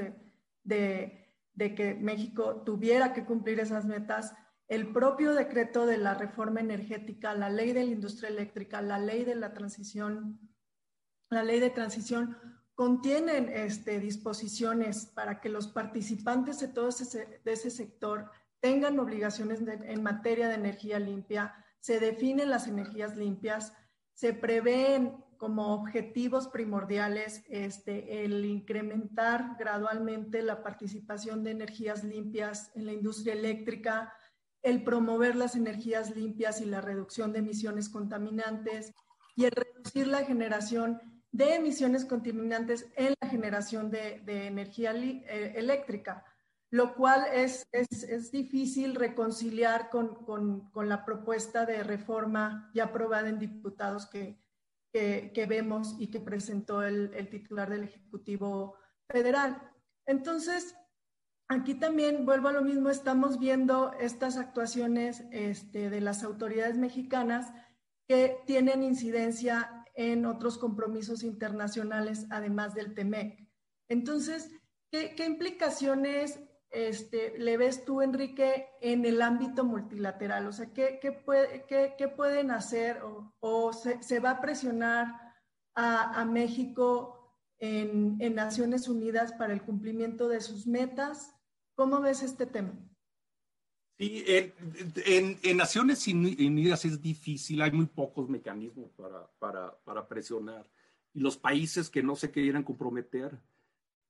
de que México tuviera que cumplir esas metas el propio decreto de la reforma energética, la ley de la industria eléctrica, la ley de la transición, la ley de transición, contienen este, disposiciones para que los participantes de todo ese, de ese sector tengan obligaciones en materia de energía limpia, se definen las energías limpias, se prevén como objetivos primordiales este, el incrementar gradualmente la participación de energías limpias en la industria eléctrica, el promover las energías limpias y la reducción de emisiones contaminantes y el reducir la generación de emisiones contaminantes en la generación de, energía eh, eléctrica, lo cual es, es, difícil reconciliar con, con, la propuesta de reforma ya aprobada en diputados que, que, vemos y que presentó el, el titular del Ejecutivo Federal. Entonces, Aquí también vuelvo a lo mismo, estamos viendo estas actuaciones este, de las autoridades mexicanas que tienen incidencia en otros compromisos internacionales, además del TEMEC. Entonces, ¿qué, implicaciones este, le ves tú, Enrique, en el ámbito multilateral? O sea, ¿qué, pueden hacer o, se, va a presionar a, México en Naciones Unidas para el cumplimiento de sus metas? ¿Cómo ves este tema? Sí, en, Naciones Unidas es difícil, hay muy pocos mecanismos para, para, presionar. Y los países que no se quieran comprometer,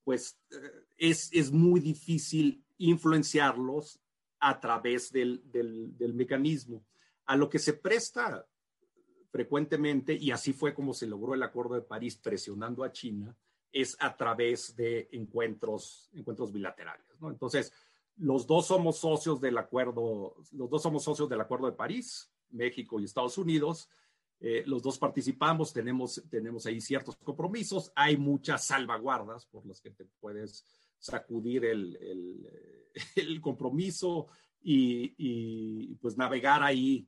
pues eh, es, es muy difícil influenciarlos a través del, del, mecanismo. A lo que se presta frecuentemente, y así fue como se logró el Acuerdo de París presionando a China, es a través de encuentros, encuentros bilaterales. Entonces, los dos somos socios del acuerdo, los dos somos socios del Acuerdo de París, México y Estados Unidos. Eh, los dos participamos, tenemos, tenemos ahí ciertos compromisos, hay muchas salvaguardas por las que te puedes sacudir el, el, <laughs> el compromiso y, y, pues navegar ahí,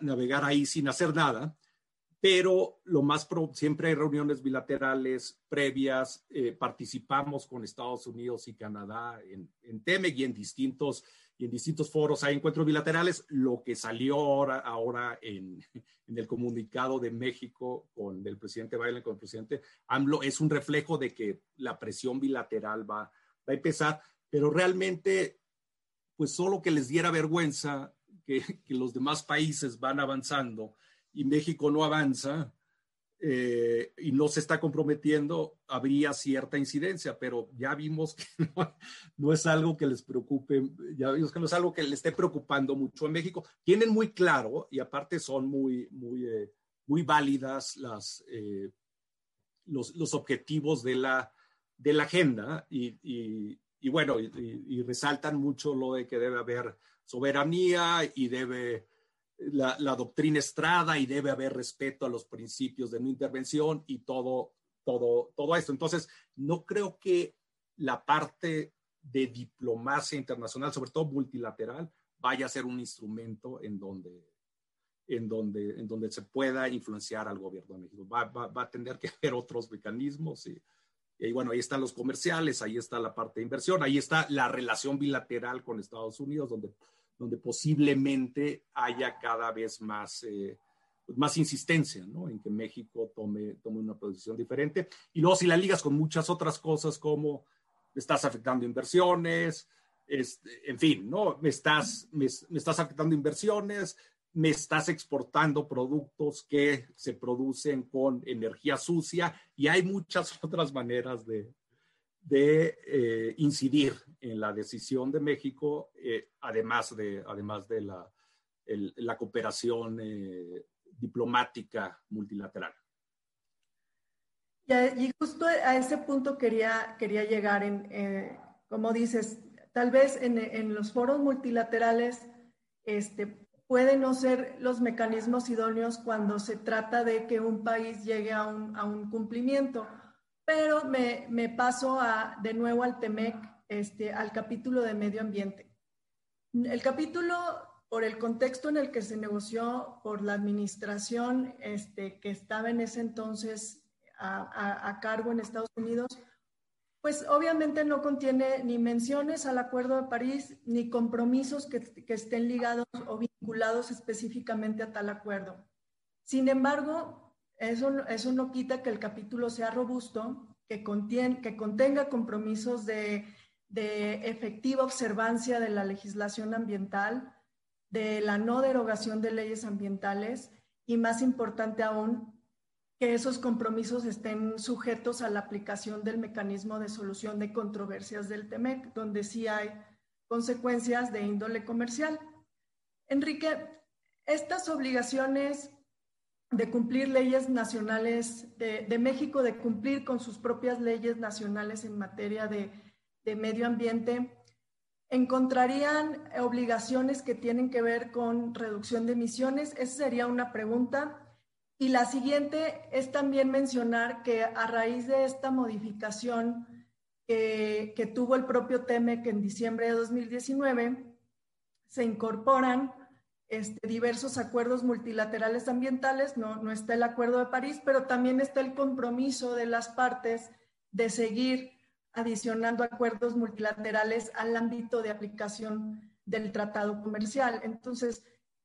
navegar ahí sin hacer nada pero lo más siempre hay reuniones bilaterales previas, eh, participamos con Estados Unidos y Canadá en, en TEMEC y en distintos y en distintos foros hay encuentros bilaterales. Lo que salió ahora, ahora en, <laughs> en, el comunicado de México con el presidente Biden con el presidente AMLO es un reflejo de que la presión bilateral va, va a empezar, pero realmente, pues solo que les diera vergüenza que, que los demás países van avanzando y México no avanza eh, y no se está comprometiendo, habría cierta incidencia, pero ya vimos que <laughs> no, es algo que les preocupe, ya vimos que no es algo que le esté preocupando mucho a México. Tienen muy claro y aparte son muy, muy, eh, muy válidas las, eh, los, los, objetivos de la, de la agenda y, y, y bueno, y resaltan mucho lo de que debe haber soberanía y debe la, doctrina Estrada y debe haber respeto a los principios de no intervención y todo, todo, todo esto. Entonces, no creo que la parte de diplomacia internacional, sobre todo multilateral, vaya a ser un instrumento en donde, en donde, en donde se pueda influenciar al gobierno de México. Va, va, a tener que haber otros mecanismos y, y, bueno, ahí están los comerciales, ahí está la parte de inversión, ahí está la relación bilateral con Estados Unidos, donde donde posiblemente haya cada vez más, eh, más insistencia ¿no? en que México tome, tome una posición diferente. Y luego si la ligas con muchas otras cosas como estás afectando inversiones, este, en fin, ¿no? Me estás, me, estás afectando inversiones, me estás exportando productos que se producen con energía sucia y hay muchas <laughs> otras maneras de, de eh, incidir en la decisión de México, eh, además, de, además de la, la cooperación eh, diplomática multilateral. Y, justo a ese punto quería, quería llegar, en, como dices, tal vez en, los foros multilaterales este, pueden no ser los mecanismos idóneos cuando se trata de que un país llegue a un, a un cumplimiento pero me, me paso a, de nuevo al TEMEC, este, al capítulo de medio ambiente. El capítulo, por el contexto en el que se negoció por la administración este, que estaba en ese entonces a, a, cargo en Estados Unidos, pues obviamente no contiene ni menciones al Acuerdo de París, ni compromisos que, que estén ligados o vinculados específicamente a tal acuerdo. Sin embargo, eso, eso no quita que el capítulo sea robusto, que, que contenga compromisos de, efectiva observancia de la legislación ambiental, de la no derogación de leyes ambientales y, más importante aún, que esos compromisos estén sujetos a la aplicación del mecanismo de solución de controversias del TEMEC, donde sí hay consecuencias de índole comercial. Enrique, estas obligaciones de cumplir leyes nacionales de, México, de cumplir con sus propias leyes nacionales en materia de, medio ambiente, ¿encontrarían obligaciones que tienen que ver con reducción de emisiones? Esa sería una pregunta. Y la siguiente es también mencionar que a raíz de esta modificación que tuvo el propio TEMEC en diciembre de 2019, se incorporan este, diversos acuerdos multilaterales ambientales, no, no está el Acuerdo de París, pero también está el compromiso de las partes de seguir adicionando acuerdos multilaterales al ámbito de aplicación del tratado comercial. Entonces,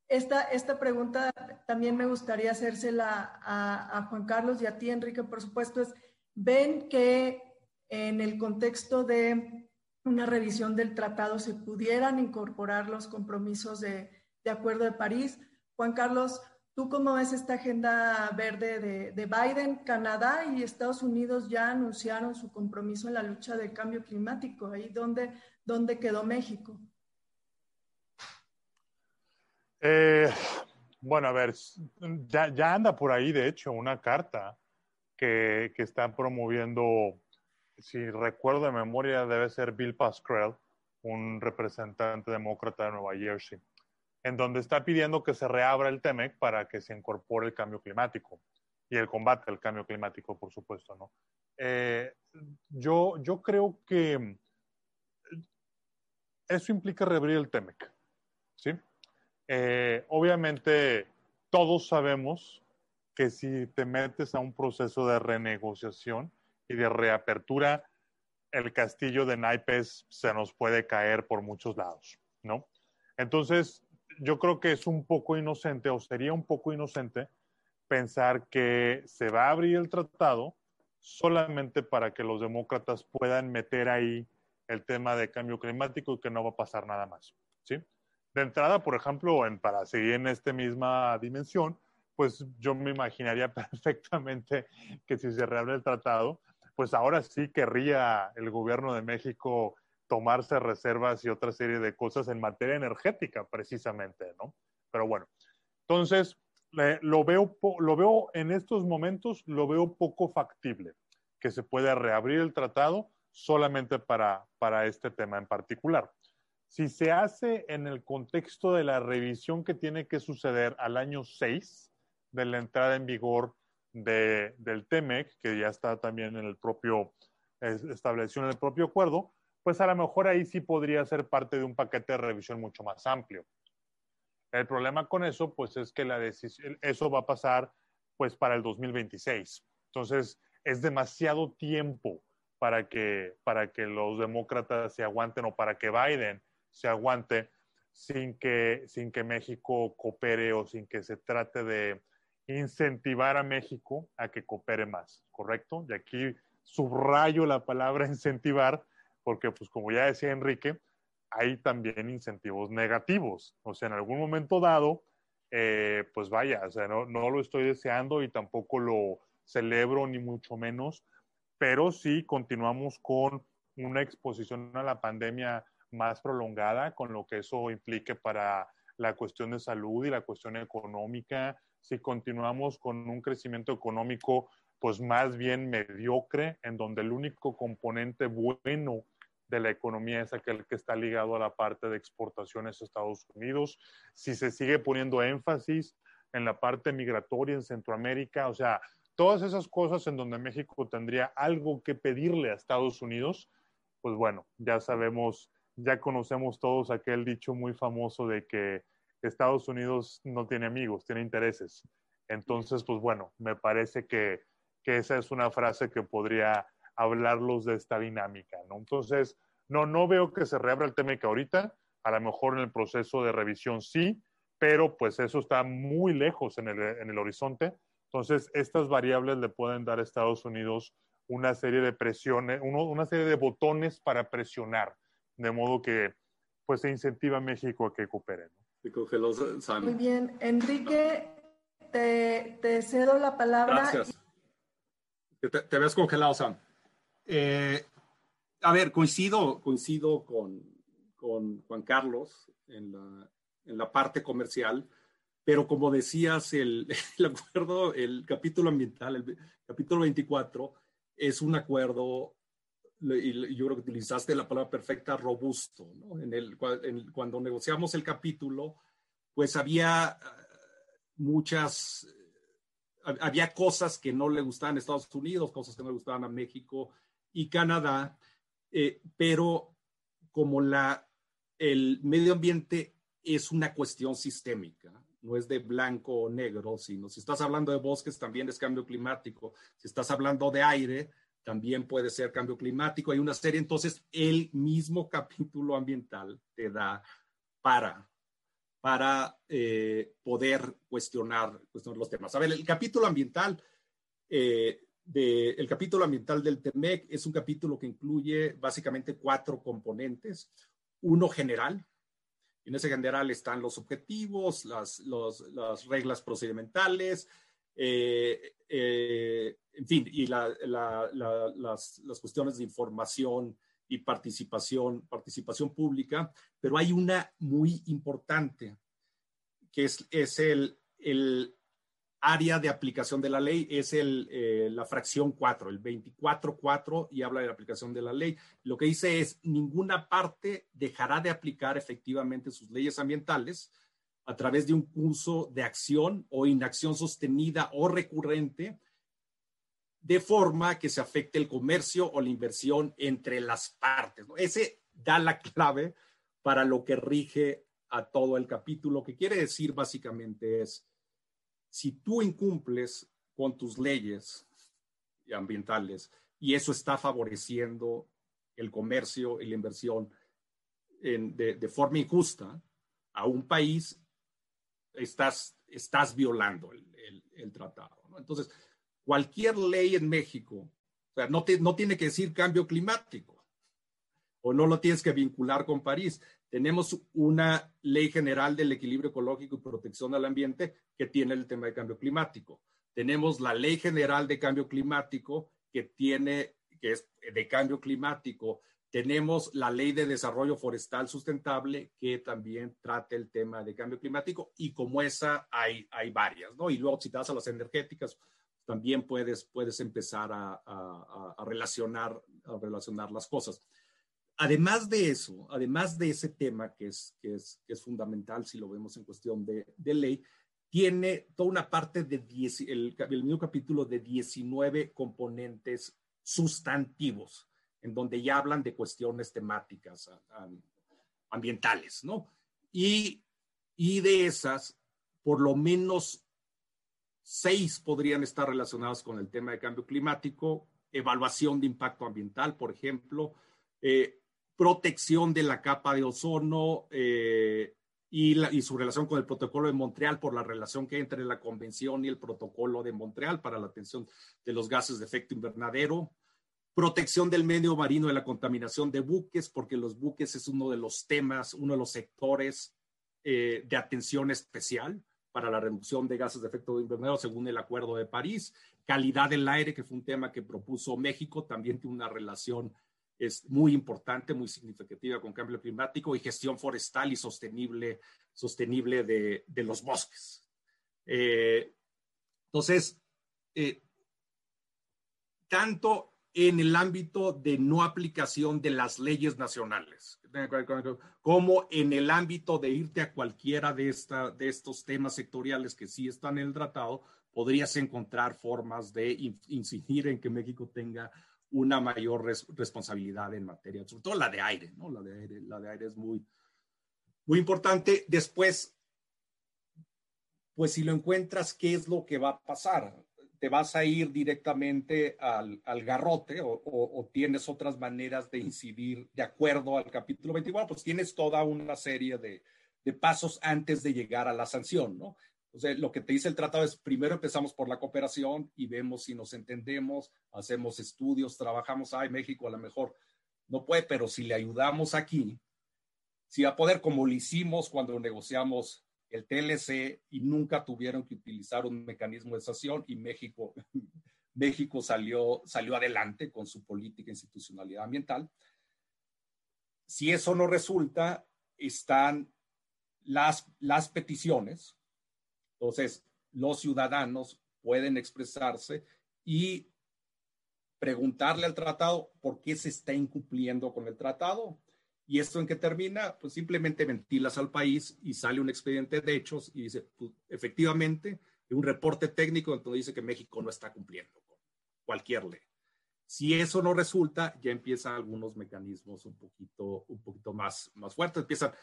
esta, esta pregunta también me gustaría hacérsela a, a Juan Carlos y a ti, Enrique, por supuesto, es, ¿ven que en el contexto de una revisión del tratado se pudieran incorporar los compromisos de, de Acuerdo de París. Juan Carlos, ¿tú cómo ves esta agenda verde de, Biden? Canadá y Estados Unidos ya anunciaron su compromiso en la lucha del cambio climático. ¿Ahí dónde, dónde quedó México? Eh, bueno, a ver, ya, anda por ahí, de hecho, una carta que, que está promoviendo, si recuerdo de memoria, debe ser Bill Pascrell, un representante demócrata de Nueva Jersey en donde está pidiendo que se reabra el TEMEC para que se incorpore el cambio climático y el combate al cambio climático, por supuesto, ¿no? Eh, yo, yo creo que eso implica reabrir el TEMEC, ¿sí? Eh, obviamente, todos sabemos que si te metes a un proceso de renegociación y de reapertura, el castillo de naipes se nos puede caer por muchos lados, ¿no? Entonces, yo creo que es un poco inocente o sería un poco inocente pensar que se va a abrir el tratado solamente para que los demócratas puedan meter ahí el tema de cambio climático y que no va a pasar nada más. ¿sí? De entrada, por ejemplo, en, para seguir en esta misma dimensión, pues yo me imaginaría <laughs> perfectamente que si se reabre el tratado, pues ahora sí querría el gobierno de México tomarse reservas y otra serie de cosas en materia energética, precisamente, ¿no? Pero bueno, entonces, lo, veo, lo veo en estos momentos, lo veo poco factible que se pueda reabrir el tratado solamente para, para este tema en particular. Si se hace en el contexto de la revisión que tiene que suceder al año 6 de la entrada en vigor de, del TEMEC, que ya está también en el propio, establecido en el propio acuerdo, pues a lo mejor ahí sí podría ser parte de un paquete de revisión mucho más amplio. El problema con eso, pues es que la decisión, eso va a pasar pues para el 2026. Entonces, es demasiado tiempo para que, para que los demócratas se aguanten o para que Biden se aguante sin que, sin que México coopere o sin que se trate de incentivar a México a que coopere más, ¿correcto? Y aquí subrayo la palabra <laughs> incentivar porque pues como ya decía Enrique, hay también incentivos negativos. O sea, en algún momento dado, eh, pues vaya, o sea, no, no lo estoy deseando y tampoco lo celebro ni mucho menos, pero sí continuamos con una exposición a la pandemia más prolongada, con lo que eso implique para la cuestión de salud y la cuestión económica, si continuamos con un crecimiento económico pues más bien mediocre, en donde el único componente bueno de la economía es aquel que está ligado a la parte de exportaciones a Estados Unidos, si se sigue poniendo énfasis en la parte migratoria en Centroamérica, o sea, todas esas cosas en donde México tendría algo que pedirle a Estados Unidos, pues bueno, ya sabemos, ya conocemos todos aquel dicho muy famoso de que Estados Unidos no tiene amigos, tiene intereses. Entonces, pues bueno, me parece que, que esa es una frase que podría hablarlos de esta dinámica, ¿no? Entonces, no, no veo que se reabra el tema que ahorita, a lo mejor en el proceso de revisión sí, pero pues eso está muy lejos en el, en el horizonte. Entonces, estas variables le pueden dar a Estados Unidos una serie de presiones, uno, una serie de botones para presionar, de modo que pues se incentiva a México a que coopere. ¿no? Muy bien, Enrique, te, te, cedo la palabra. Gracias. Te, te ves congelado, Sam. Eh, a ver, coincido, coincido con, con Juan Carlos en la, en la, parte comercial, pero como decías, el, <laughs> el, acuerdo, el capítulo ambiental, el capítulo 24, es un acuerdo, y yo creo que utilizaste la palabra perfecta, robusto. ¿no? En el, en, cuando negociamos el capítulo, pues había eh, muchas, eh, había cosas que no le gustaban a Estados Unidos, cosas que no le gustaban a México y Canadá, eh, pero como la, el medio ambiente es una cuestión sistémica, no es de blanco o negro, sino si estás hablando de bosques también es cambio climático, si estás hablando de aire también puede ser cambio climático, hay una serie, entonces el mismo <laughs> capítulo ambiental te da para, para eh, poder cuestionar, cuestionar, los temas. A ver, el capítulo ambiental eh, el capítulo ambiental del TEMEC es un capítulo que incluye básicamente cuatro componentes. Uno general. En ese general están los objetivos, las, las reglas procedimentales, eh, eh, en fin, y las, las, cuestiones de información y participación, participación pública. Pero hay una muy importante, que es, es el, el área de aplicación de la ley es el, eh, la fracción 4, el 24.4 y habla de la aplicación de la ley. Lo que dice es, ninguna parte dejará de aplicar efectivamente sus leyes ambientales a través de un curso de acción o inacción sostenida o recurrente, de forma que se afecte el comercio o la inversión entre las partes. Ese da la clave para lo que rige a todo el capítulo, que quiere decir básicamente es, si tú incumples con tus leyes ambientales y eso está favoreciendo el comercio y la inversión de, forma injusta a un país, estás, estás violando el, tratado. Entonces, cualquier ley en México, no, no tiene que decir cambio climático o no lo tienes que vincular con París. Tenemos una ley general del equilibrio ecológico y protección al ambiente que tiene el tema de cambio climático. Tenemos la ley general de cambio climático que tiene, que es de cambio climático. Tenemos la ley de desarrollo forestal sustentable que también trata el tema de cambio climático y como esa hay, hay varias, ¿no? Y luego si te vas a las energéticas, también puedes, puedes empezar a, a, a relacionar, a relacionar las cosas además de eso, además de ese tema que es, que es, que es fundamental si lo vemos en cuestión de, de ley, tiene toda una parte de el, el mismo capítulo de 19 componentes sustantivos, en donde ya hablan de cuestiones temáticas ambientales, ¿no? Y, y de esas, por lo menos seis podrían estar relacionadas con el tema de cambio climático, evaluación de impacto ambiental, por ejemplo, eh, protección de la capa de ozono eh, y, su relación con el protocolo de Montreal por la relación que entre la convención y el protocolo de Montreal para la atención de los gases de efecto invernadero. protección del medio marino de la contaminación de buques, porque los buques es uno de los temas, uno de los sectores eh, de atención especial para la reducción de gases de efecto invernadero según el Acuerdo de París. Calidad del aire, que fue un tema que propuso México, también tiene una relación es muy importante, muy significativa con cambio climático y gestión forestal y sostenible, sostenible de, de los bosques. Eh, entonces, eh, tanto en el ámbito de no aplicación de las leyes nacionales, como en el ámbito de irte a cualquiera de, esta, de estos temas sectoriales que sí están en el tratado, podrías encontrar formas de incidir en que México tenga una mayor responsabilidad en materia, sobre todo la de aire, ¿no? La de aire, la de aire es muy, muy importante. Después, pues si lo encuentras, ¿qué es lo que va a pasar? ¿Te vas a ir directamente al, al garrote o, o, tienes otras maneras de incidir de acuerdo al capítulo 24? Pues tienes toda una serie de, de pasos antes de llegar a la sanción, ¿no? Sea, lo que te dice el tratado es, primero empezamos por la cooperación y vemos si nos entendemos, hacemos estudios, trabajamos, ay, México a lo mejor no puede, pero si le ayudamos aquí, si va a poder, como lo hicimos cuando negociamos el TLC y nunca tuvieron que utilizar un mecanismo de sanción y México, <laughs> México salió, salió adelante con su política institucionalidad ambiental. Si eso no resulta, están las, las peticiones, entonces, los ciudadanos pueden expresarse y preguntarle al tratado por qué se está incumpliendo con el tratado. ¿Y esto en qué termina? Pues simplemente ventilas al país y sale un expediente de hechos y dice, pues, efectivamente, un reporte técnico donde dice que México no está cumpliendo con cualquier ley. Si eso no resulta, ya empiezan algunos mecanismos un poquito, un poquito más, más fuertes. Empiezan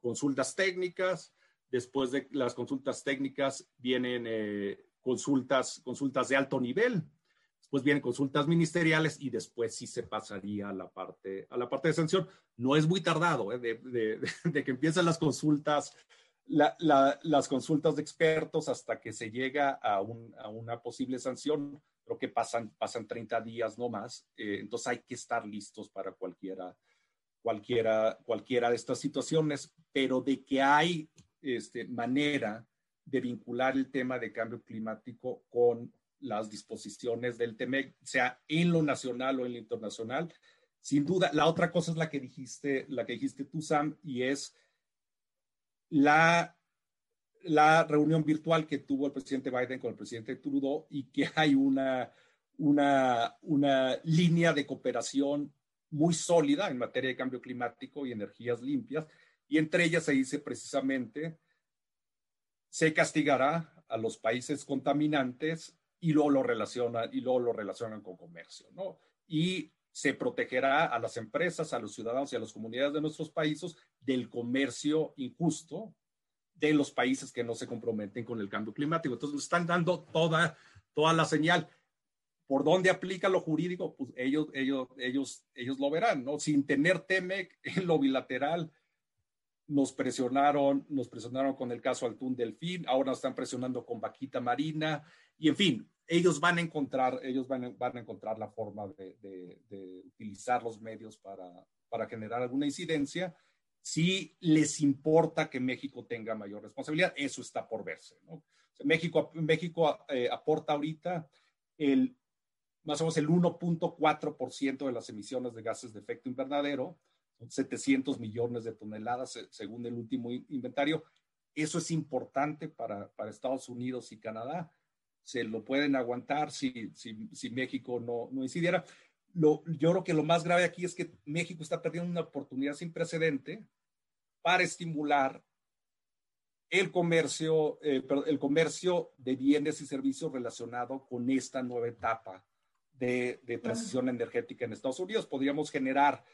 consultas técnicas, Después de las consultas técnicas vienen eh, consultas, consultas de alto nivel. Después vienen consultas ministeriales y después sí se pasaría a la parte, a la parte de sanción. No es muy tardado ¿eh? de, <laughs> que empiezan las consultas, las consultas de expertos hasta que se llega a, una posible sanción. Creo que pasan, pasan 30 días no más. Eh, entonces hay que estar listos para cualquiera, cualquiera, cualquiera de estas situaciones, pero de que hay este, manera de vincular el tema de cambio climático con las disposiciones del TEMEC, sea en lo nacional o en lo internacional. Sin duda, la otra cosa es la que dijiste, la que dijiste tú, Sam, y es la, la reunión virtual que tuvo el presidente Biden con el presidente Trudeau y que hay una, una, una línea de cooperación muy sólida en materia de cambio climático y energías limpias y entre ellas se dice precisamente, se castigará a los países contaminantes y luego lo relacionan, y luego lo relacionan con comercio, ¿no? Y se protegerá a las empresas, a los ciudadanos y a las comunidades de nuestros países del comercio injusto de los países que no se comprometen con el cambio climático. Entonces, nos están dando toda, toda la señal. ¿Por dónde aplica lo jurídico? Pues ellos, ellos, ellos, ellos lo verán, ¿no? Sin tener TEMEC en lo bilateral, nos presionaron, nos presionaron con el caso Altún Delfín, ahora nos están presionando con Vaquita Marina, y en fin, ellos van a encontrar, ellos van a, encontrar la forma de, utilizar los medios para, generar alguna incidencia. Si les importa que México tenga mayor responsabilidad, eso está por verse. México, México eh, aporta ahorita el, más o menos el 1.4% de las emisiones de gases de efecto invernadero, 700 millones de toneladas según el último inventario. Eso es importante para, para Estados Unidos y Canadá. Se lo pueden aguantar si, si, si México no, no incidiera. Lo, yo creo que lo más grave aquí es que México está perdiendo una oportunidad sin precedente para estimular el comercio, eh, el comercio de bienes y servicios relacionado con esta nueva etapa de, de transición energética en Estados Unidos. Podríamos generar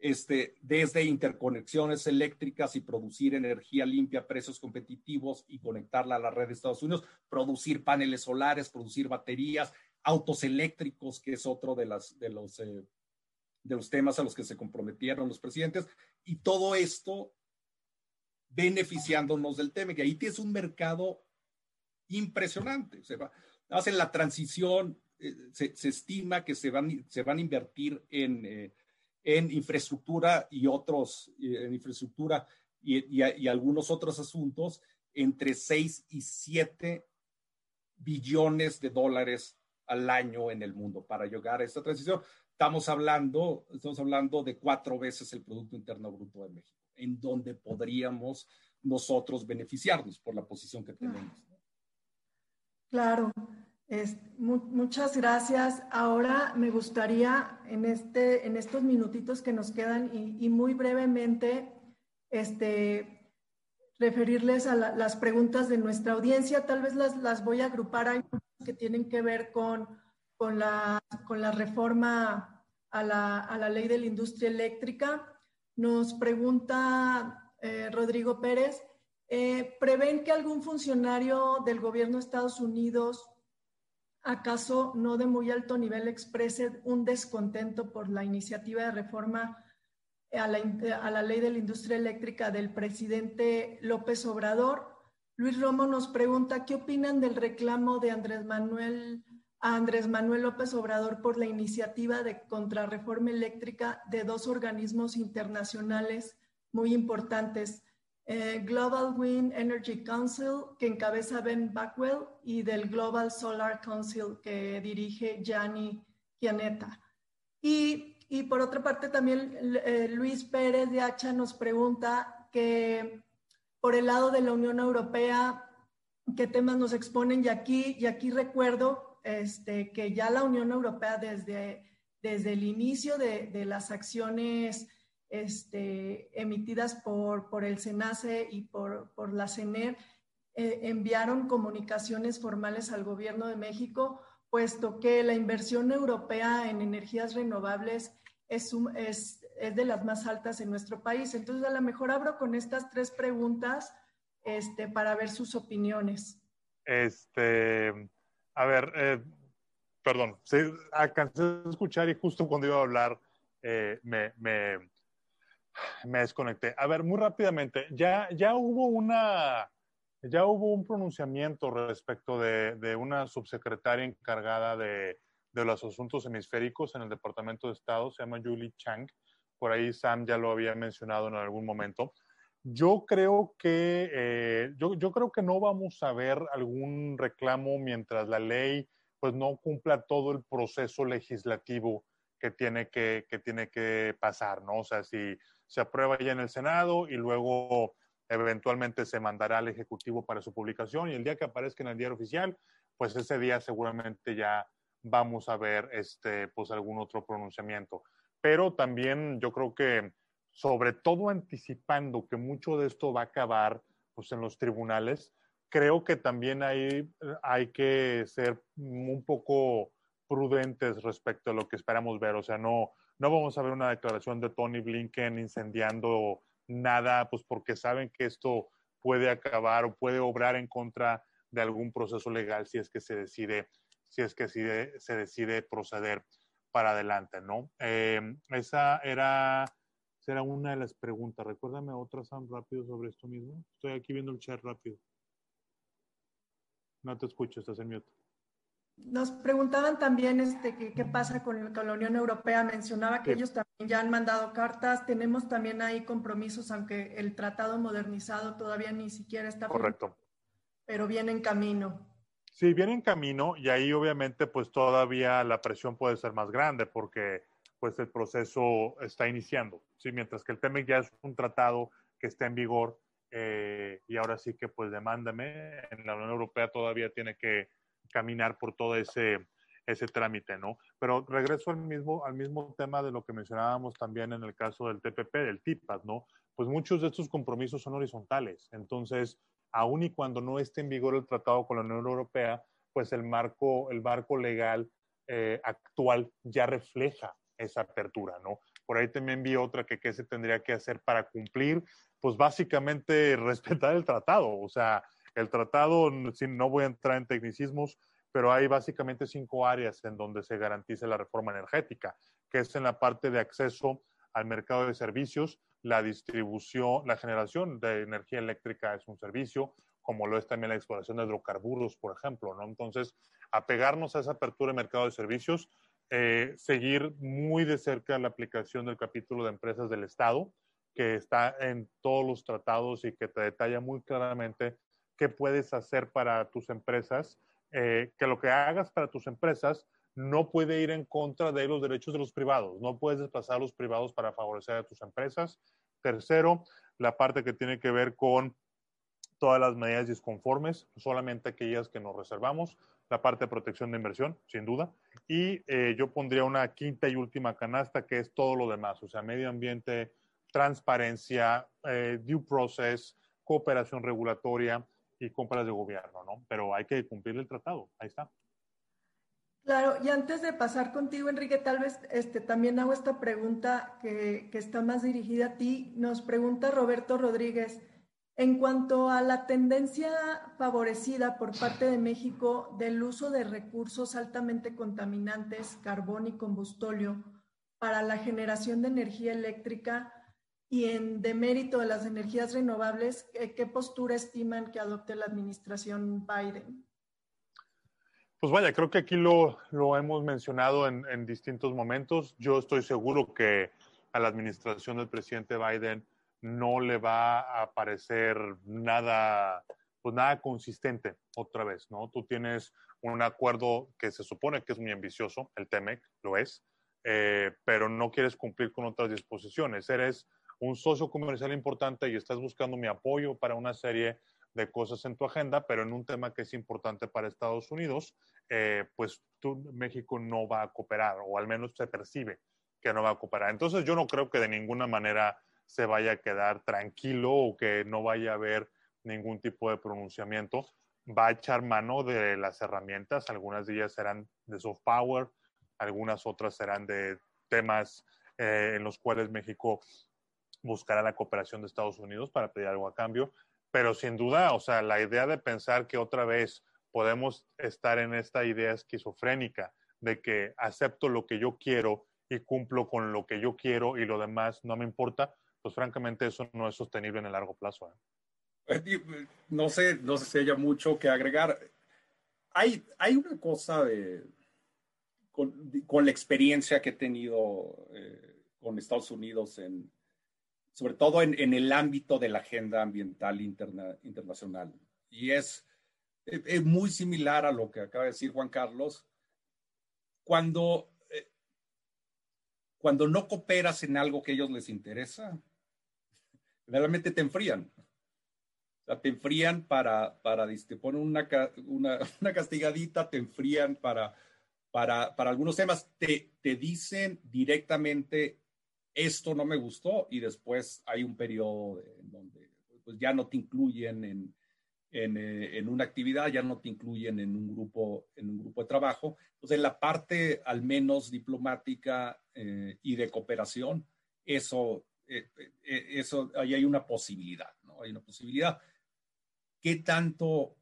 este, desde interconexiones eléctricas y producir energía limpia a precios competitivos y conectarla a la red de Estados Unidos, producir paneles solares, producir baterías, autos eléctricos, que es otro de, eh, los temas a los que se comprometieron los presidentes, y todo esto beneficiándonos del tema, que ahí tienes un mercado impresionante. O hacen la transición se, estima que se van, se van a invertir en, en infraestructura y otros, en infraestructura y, y, algunos otros asuntos entre 6 y 7 billones de dólares al año en el mundo para llegar a esta transición. Estamos hablando, estamos hablando de cuatro veces el Producto Interno Bruto de México, en donde podríamos nosotros beneficiarnos por la posición que tenemos. Claro, es, muchas gracias. Ahora me gustaría en, este, en estos minutitos que nos quedan y, y muy brevemente este, referirles a las preguntas de nuestra audiencia. Tal vez las, las voy a agrupar. Hay que tienen que ver con, con, la, con la reforma a la, a la, ley de la industria eléctrica. Nos pregunta eh, Rodrigo Pérez, eh, ¿prevén que algún funcionario del gobierno de Estados Unidos, acaso no de muy alto nivel, exprese un descontento por la iniciativa de reforma a la, ley de la industria eléctrica del presidente López Obrador. Luis Romo nos pregunta, ¿qué opinan del reclamo de Andrés Manuel, a Andrés Manuel López Obrador por la iniciativa de contrarreforma eléctrica de dos organismos internacionales muy importantes? Eh, Global Wind Energy Council, que encabeza Ben Backwell, y del Global Solar Council, que dirige Gianni Chianetta. Y y por otra parte, también eh, Luis Pérez de Hacha nos pregunta que por el lado de la Unión Europea, qué temas nos exponen. Y aquí, y aquí recuerdo este, que ya la Unión Europea desde, desde el inicio de, de las acciones este, emitidas por, por, el SENACE y por, por la CENER, eh, enviaron comunicaciones formales al gobierno de México, puesto que la inversión europea en energías renovables es, es, es, de las más altas en nuestro país. Entonces, a lo mejor abro con estas tres preguntas este, para ver sus opiniones. Este, a ver, eh, perdón, sí, alcancé a escuchar y justo cuando iba a hablar eh, me, me, desconecté. A ver, muy rápidamente, ya, ya hubo una... Ya hubo un pronunciamiento respecto de, de una subsecretaria encargada de, de los asuntos hemisféricos en el Departamento de Estado, se llama Julie Chang. Por ahí Sam ya lo había mencionado en algún momento. Yo creo que, eh, yo, yo, creo que no vamos a ver algún reclamo mientras la ley pues no cumpla todo el proceso legislativo que tiene que, que tiene que pasar, ¿no? O sea, si se aprueba ya en el Senado y luego eventualmente se mandará al Ejecutivo para su publicación y el día que aparezca en el diario oficial, pues ese día seguramente ya vamos a ver este, pues algún otro pronunciamiento. Pero también yo creo que, sobre todo anticipando que mucho de esto va a acabar pues, en los tribunales, creo que también hay, hay que ser un poco prudentes respecto a lo que esperamos ver. O sea, no, no vamos a ver una declaración de Tony Blinken incendiando nada, pues porque saben que esto puede acabar o puede obrar en contra de algún proceso legal si es que se decide si es que se decide proceder para adelante, ¿no? Eh, esa era, será una de las preguntas. Recuérdame otra, Sam, rápido sobre esto mismo. Estoy aquí viendo el chat rápido. No te escucho, estás en mute. Nos preguntaban también este, qué, pasa con, la Unión Europea. Mencionaba que ellos también ya han mandado cartas. Tenemos también ahí compromisos, aunque el tratado modernizado todavía ni siquiera está. Correcto. pero viene en camino. Sí, viene en camino y ahí obviamente pues todavía la presión puede ser más grande porque pues el proceso está iniciando, ¿sí? mientras que el TEMEC ya es un tratado que está en vigor eh, y ahora sí que pues demándame, en la Unión Europea todavía tiene que caminar por todo ese, ese trámite, ¿no? Pero regreso al mismo, al mismo tema de lo que mencionábamos también en el caso del TPP, del TIPAD, ¿no? Pues muchos de estos compromisos son horizontales, entonces aun y cuando no esté en vigor el tratado con la Unión Europea, pues el marco, el marco legal eh, actual ya refleja esa apertura, ¿no? Por ahí también vi otra que qué se tendría que hacer para cumplir, pues básicamente <laughs> respetar el tratado, o sea, el tratado, no voy a entrar en tecnicismos, pero hay básicamente cinco áreas en donde se garantiza la reforma energética, que es en la parte de acceso al mercado de servicios, la distribución, la generación de energía eléctrica es un servicio, como lo es también la exploración de hidrocarburos, por ejemplo, ¿no? Entonces, apegarnos a esa apertura de mercado de servicios, eh, seguir muy de cerca la aplicación del capítulo de empresas del Estado, que está en todos los tratados y que te detalla muy claramente qué puedes hacer para tus empresas, eh, que lo que hagas para tus empresas no puede ir en contra de los derechos de los privados, no puedes desplazar a los privados para favorecer a tus empresas. Tercero, la parte que tiene que ver con todas las medidas disconformes, solamente aquellas que nos reservamos, la parte de protección de inversión, sin duda, y eh, yo pondría una quinta y última canasta que es todo lo demás, o sea, medio ambiente, transparencia, eh, due process, cooperación regulatoria y compras de gobierno, ¿no? Pero hay que cumplir el tratado, ahí está. Claro, y antes de pasar contigo, Enrique, tal vez este, también hago esta pregunta que, que está más dirigida a ti. Nos pregunta Roberto Rodríguez, en cuanto a la tendencia favorecida por parte de México del uso de recursos altamente contaminantes, carbón y combustóleo, para la generación de energía eléctrica y en demérito de las energías renovables, ¿qué postura estiman que adopte la administración Biden? Pues vaya, creo que aquí lo, lo hemos mencionado en, en, distintos momentos. Yo estoy seguro que a la administración del presidente Biden no le va a parecer nada, pues nada consistente otra vez, ¿no? Tú tienes un acuerdo que se supone que es muy ambicioso, el TEMEC lo es, eh, pero no quieres cumplir con otras disposiciones. Eres un socio comercial importante y estás buscando mi apoyo para una serie de cosas en tu agenda, pero en un tema que es importante para Estados Unidos, eh, pues tú, México no va a cooperar, o al menos se percibe que no va a cooperar. Entonces yo no creo que de ninguna manera se vaya a quedar tranquilo o que no vaya a haber ningún tipo de pronunciamiento. Va a echar mano de las herramientas, algunas de ellas serán de soft power, algunas otras serán de temas eh, en los cuales México buscará la cooperación de Estados Unidos para pedir algo a cambio. Pero sin duda, o sea, la idea de pensar que otra vez podemos estar en esta idea esquizofrénica de que acepto lo que yo quiero y cumplo con lo que yo quiero y lo demás no me importa, pues francamente eso no es sostenible en el largo plazo. ¿eh? Eh, no sé, no sé si haya mucho que agregar. Hay, hay una cosa de, con, con la experiencia que he tenido eh, con Estados Unidos en, sobre todo en, en, el ámbito de la agenda ambiental interna, internacional. Y es, es, muy similar a lo que acaba de decir Juan Carlos. Cuando, eh, cuando no cooperas en algo que a ellos les interesa, realmente te enfrían. O sea, te enfrían para, para te ponen una, una, <laughs> una castigadita, te enfrían para, para, para algunos temas. Te, te dicen directamente esto no me gustó y después hay un periodo en donde pues ya no te incluyen en, en, eh, en, una actividad, ya no te incluyen en un grupo, en un grupo de trabajo. Entonces, en la parte al menos diplomática eh, y de cooperación, eso, eh, eso, ahí hay una posibilidad, ¿no? Hay una posibilidad. ¿Qué tanto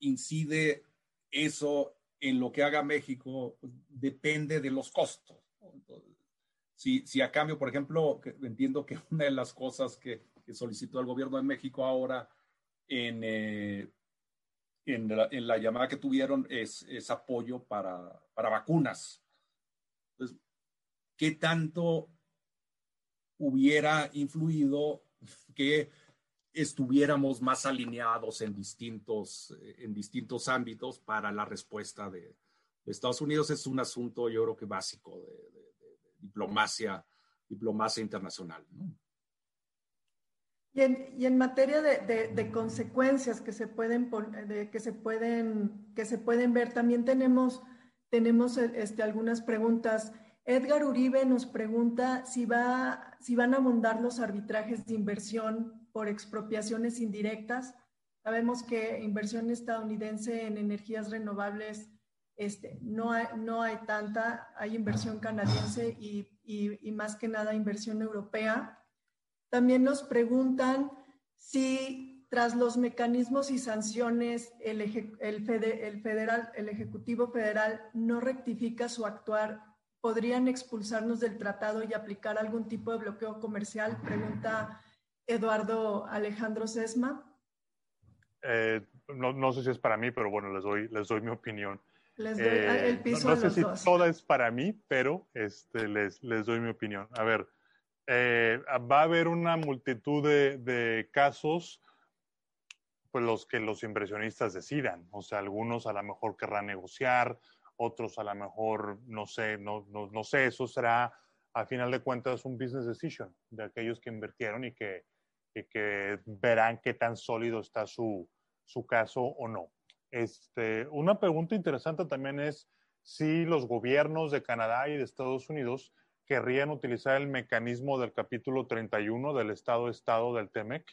incide eso en lo que haga México? Pues, depende de los costos. Entonces, si, si a cambio, por ejemplo, entiendo que <laughs> una de las cosas que, solicitó el gobierno de México ahora en, eh, en, la, llamada que tuvieron es, apoyo para, para vacunas. ¿qué tanto hubiera influido que estuviéramos más alineados en distintos, en distintos ámbitos para la respuesta de, Estados Unidos? Es un asunto, yo creo que básico de diplomacia, diplomacia internacional. Y, en, materia de, consecuencias que se pueden de, que se pueden que se pueden ver, también tenemos tenemos este, algunas preguntas. Edgar Uribe nos pregunta si va si van a abundar los arbitrajes de inversión por expropiaciones indirectas. Sabemos que inversión estadounidense en energías renovables este, no, hay, no hay tanta, hay inversión canadiense y, y, más que nada inversión europea. También nos preguntan si tras los mecanismos y sanciones el, el, federal, el Ejecutivo Federal no rectifica su actuar, ¿podrían expulsarnos del tratado y aplicar algún tipo de bloqueo comercial? Pregunta Eduardo Alejandro Sesma. eh, no, no, sé si es para mí, pero bueno, les doy, les doy mi opinión. Les doy eh, el piso no, sé si toda es para mí, pero este, les, les doy mi opinión. A ver, eh, va a haber una multitud de, de, casos, pues los que los inversionistas decidan. O sea, algunos a lo mejor querrán negociar, otros a lo mejor, no sé, no, no, no sé, eso será a final de cuentas un business decision de aquellos que invirtieron y que, y que verán qué tan sólido está su, su caso o no. Este, una pregunta interesante también es si los gobiernos de Canadá y de Estados Unidos querrían utilizar el mecanismo del capítulo 31 del Estado-Estado del TEMEC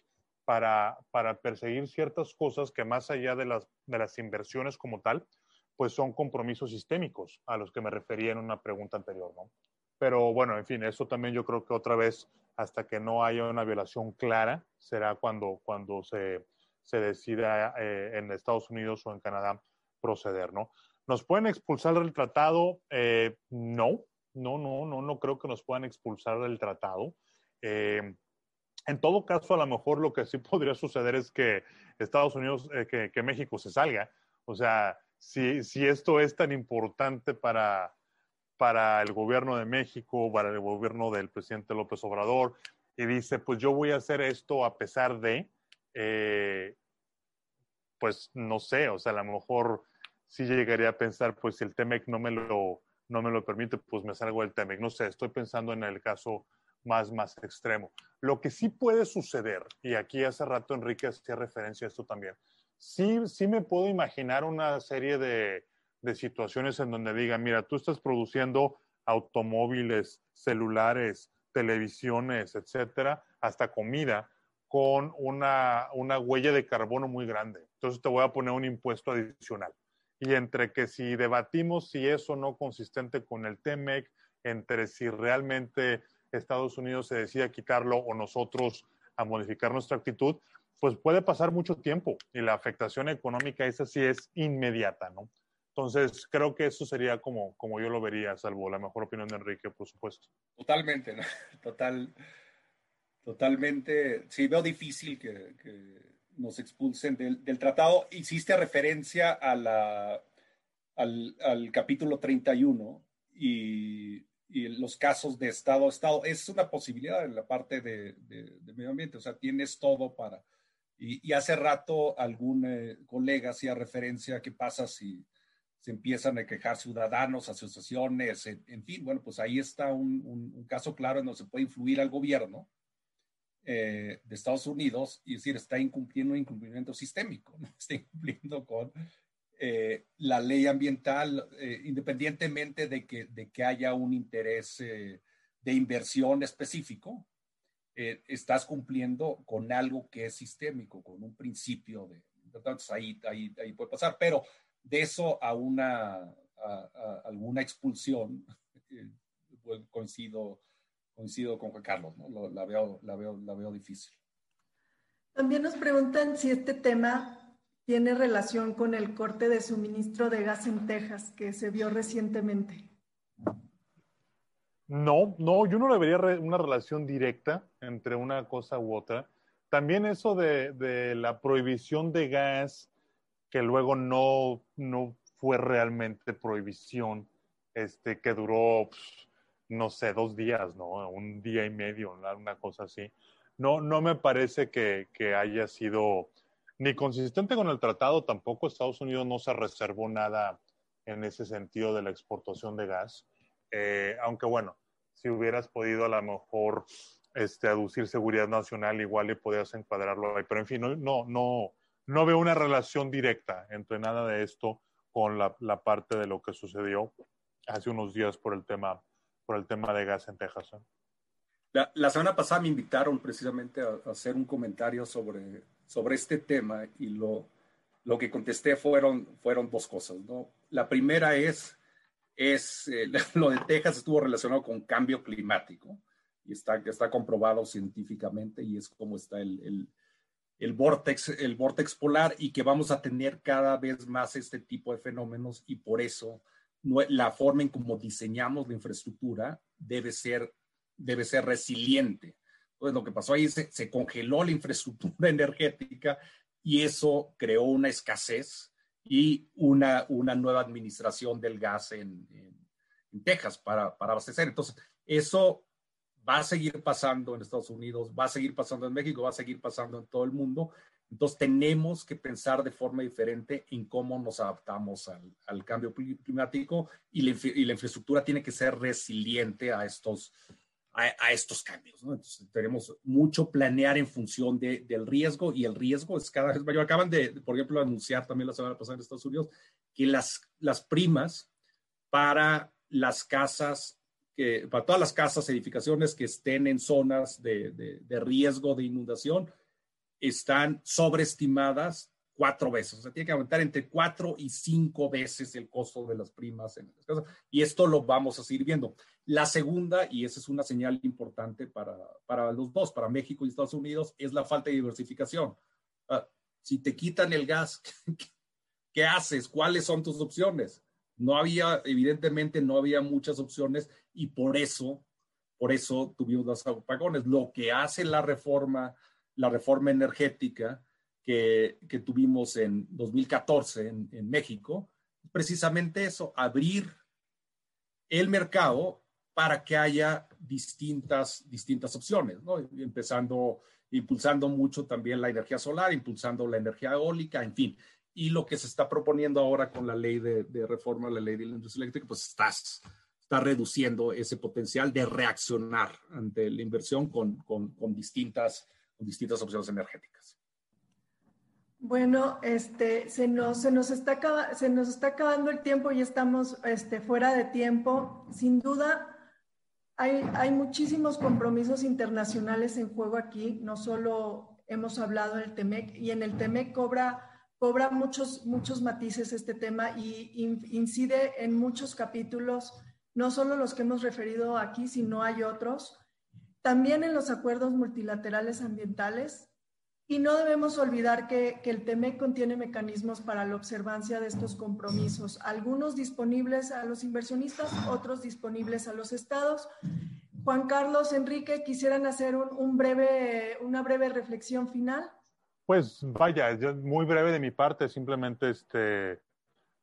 para, para perseguir ciertas cosas que más allá de las, de las inversiones como tal, pues son compromisos sistémicos a los que me refería en una pregunta anterior, ¿no? Pero bueno, en fin, eso también yo creo que otra vez, hasta que no haya una violación clara, será cuando, cuando se, se decida eh, en Estados Unidos o en Canadá proceder, ¿no? ¿Nos pueden expulsar del tratado? Eh, no, no, no, no, no creo que nos puedan expulsar del tratado. Eh, en todo caso, a lo mejor lo que sí <laughs> podría suceder es que Estados Unidos, que, que, México se salga. O sea, si, si esto es tan importante para, para el gobierno de México, para el gobierno del presidente López Obrador, y dice, pues yo voy a hacer esto a pesar de, eh, pues no sé, o sea, a lo mejor sí llegaría a pensar, pues si el TEMEC no me lo, no me lo permite, pues me salgo del TEMEC. No sé, estoy pensando en el caso más, más extremo. Lo que sí puede suceder, y aquí hace rato Enrique hacía referencia a esto también, sí, sí me puedo imaginar una serie de, de situaciones en donde digan, mira, tú estás produciendo automóviles, celulares, televisiones, etcétera, hasta comida, con una, una huella de carbono muy grande. Entonces te voy a poner un impuesto adicional. Y entre que si debatimos si eso no consistente con el TEMEC, entre si realmente Estados Unidos se decide quitarlo o nosotros a modificar nuestra actitud, pues puede pasar mucho tiempo y la afectación económica esa sí es inmediata, ¿no? Entonces, creo que eso sería como, como yo lo vería, salvo la mejor opinión de Enrique, por supuesto. Totalmente, ¿no? <laughs> Total, Totalmente, sí, veo difícil que, nos expulsen del, tratado. Hiciste referencia la, al, capítulo 31 y, y, los casos de Estado a Estado. Es una posibilidad en la parte de, medio ambiente, o sea, tienes todo para... Y, hace rato algún eh, colega hacía referencia a qué pasa si se empiezan a quejar ciudadanos, asociaciones, en, fin, bueno, pues ahí está un, un, caso claro en donde se puede influir al gobierno eh, de Estados Unidos y decir, está incumpliendo un incumplimiento sistémico, ¿no? <laughs> está incumpliendo con eh, la ley ambiental, eh, independientemente de que, de que haya un interés de inversión específico, estás cumpliendo con algo que es sistémico, con un principio de... Entonces ahí, ahí, ahí puede pasar, pero de eso a una a, alguna expulsión, <laughs> pues coincido coincido con Juan Carlos, ¿no? la, veo, la, veo, la veo difícil. También nos preguntan si este tema tiene relación con el corte de suministro de gas en Texas que se vio recientemente. No, no, yo no le vería una relación directa entre una cosa u otra. También eso de, de la prohibición de gas, que luego no, no fue realmente prohibición, este, que duró no sé, dos días, ¿no? Un día y medio, una cosa así. No, no me parece que, que, haya sido ni consistente con el tratado, tampoco Estados Unidos no se reservó nada en ese sentido de la exportación de gas. Eh, aunque bueno, si hubieras podido a lo mejor este, aducir seguridad nacional, igual y podías encuadrarlo ahí. Pero en fin, no, no, no, no veo una relación directa entre nada de esto con la, la parte de lo que sucedió hace unos días por el tema por el tema de gas en Texas. La, la, semana pasada me invitaron precisamente a, hacer un comentario sobre, sobre este tema y lo, lo que contesté fueron, fueron dos cosas. ¿no? La primera es, es eh, <laughs> lo de Texas estuvo relacionado con cambio climático y está, está comprobado científicamente y es como está el, el, el vortex, el vortex polar y que vamos a tener cada vez más este tipo de fenómenos y por eso la forma en cómo diseñamos la infraestructura debe ser, debe ser resiliente. Entonces, lo que pasó ahí se, se congeló la infraestructura <laughs> energética y eso creó una escasez y una, una nueva administración del gas en, en, Texas para, para abastecer. Entonces, eso va a seguir pasando en Estados Unidos, va a seguir pasando en México, va a seguir pasando en todo el mundo. Entonces tenemos que pensar de forma diferente en cómo nos adaptamos al, al cambio climático y la, y la, infraestructura tiene que ser resiliente a estos, a, estos cambios. ¿no? Entonces tenemos mucho planear en función de, del riesgo y el riesgo es cada vez mayor. Acaban de, por ejemplo, anunciar también la semana pasada en Estados Unidos que las, las primas para las casas que, para todas las casas, edificaciones que estén en zonas de, de, de riesgo de inundación, están sobreestimadas cuatro veces. O sea, tiene que aumentar entre cuatro y cinco veces el costo de las primas en las casas. Y esto lo vamos a seguir viendo. La segunda, y esa es una señal importante para, para los dos, para México y Estados Unidos, es la falta de diversificación. Uh, si te quitan el gas, <laughs> ¿qué haces? ¿Cuáles son tus opciones? No había, evidentemente, no había muchas opciones y por eso, por eso tuvimos los apagones. Lo que hace la reforma la reforma energética que, que tuvimos en 2014 en, en, México, precisamente eso, abrir el mercado para que haya distintas, distintas opciones, ¿no? empezando, impulsando mucho también la energía solar, impulsando la energía eólica, en fin. Y lo que se está proponiendo ahora con la ley de, reforma, la ley de la industria eléctrica, pues estás, está reduciendo ese potencial de reaccionar ante la inversión con, con, con distintas distintas opciones energéticas. Bueno, este, se, nos, se, nos está, se nos está acabando el tiempo y estamos este, fuera de tiempo. Sin duda, hay, hay muchísimos compromisos internacionales en juego aquí. No solo hemos hablado en el TEMEC, y en el TEMEC cobra, cobra muchos, muchos matices este tema y incide en muchos capítulos, no solo los que hemos referido aquí, sino hay otros también en los acuerdos multilaterales ambientales. Y no debemos olvidar que, que, el TEMEC contiene mecanismos para la observancia de estos compromisos, algunos disponibles a los inversionistas, otros disponibles a los estados. Juan Carlos, Enrique, ¿quisieran hacer un, un breve, una breve reflexión final? Pues vaya, muy breve de mi parte, simplemente este,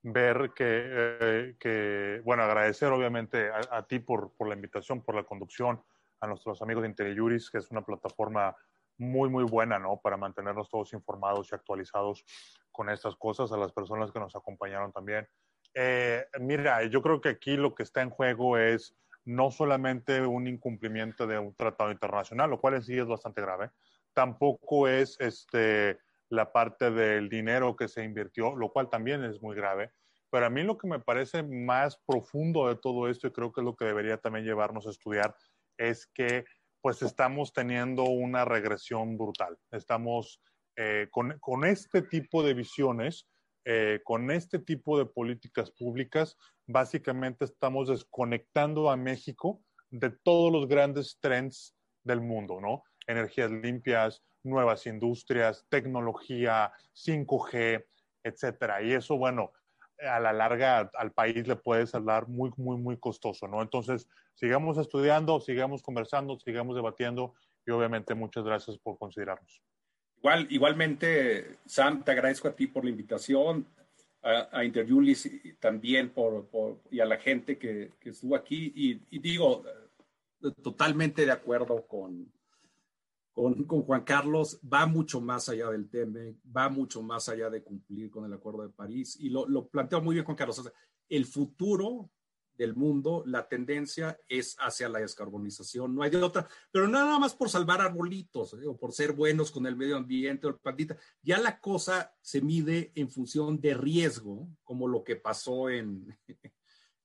ver que, eh, que, bueno, agradecer obviamente a, a ti por, por la invitación, por la conducción a nuestros amigos de IntelliJuris, que es una plataforma muy, muy buena, ¿no? Para mantenernos todos informados y actualizados con estas cosas, a las personas que nos acompañaron también. Eh, mira, yo creo que aquí lo que está en juego es no solamente un incumplimiento de un tratado internacional, lo cual en sí es bastante grave, tampoco es este, la parte del dinero que se invirtió, lo cual también es muy grave. Pero a mí lo que me parece más profundo de todo esto, y creo que es lo que debería también llevarnos a estudiar, es que pues estamos teniendo una regresión brutal. Estamos eh, con, con, este tipo de visiones, eh, con este tipo de políticas públicas, básicamente estamos desconectando a México de todos los grandes trends del mundo, ¿no? Energías limpias, nuevas industrias, tecnología, 5G, etcétera. Y eso, bueno, a la larga al país le puede salir muy, muy, muy costoso, ¿no? Entonces, sigamos estudiando, sigamos conversando, sigamos debatiendo y obviamente muchas gracias por considerarnos. Igual, igualmente, Sam, te agradezco a ti por la invitación, a, a Interjulis también por, por, y a la gente que, que estuvo aquí y, y digo, totalmente de acuerdo con, con, Juan Carlos va mucho más allá del tema, va mucho más allá de cumplir con el Acuerdo de París y lo, lo planteó muy bien Juan Carlos. O sea, el futuro del mundo, la tendencia es hacia la descarbonización, no hay de otra, pero nada más por salvar arbolitos o por ser buenos con el medio ambiente o pandita, ya la cosa se mide en función de riesgo, como lo que pasó en <laughs>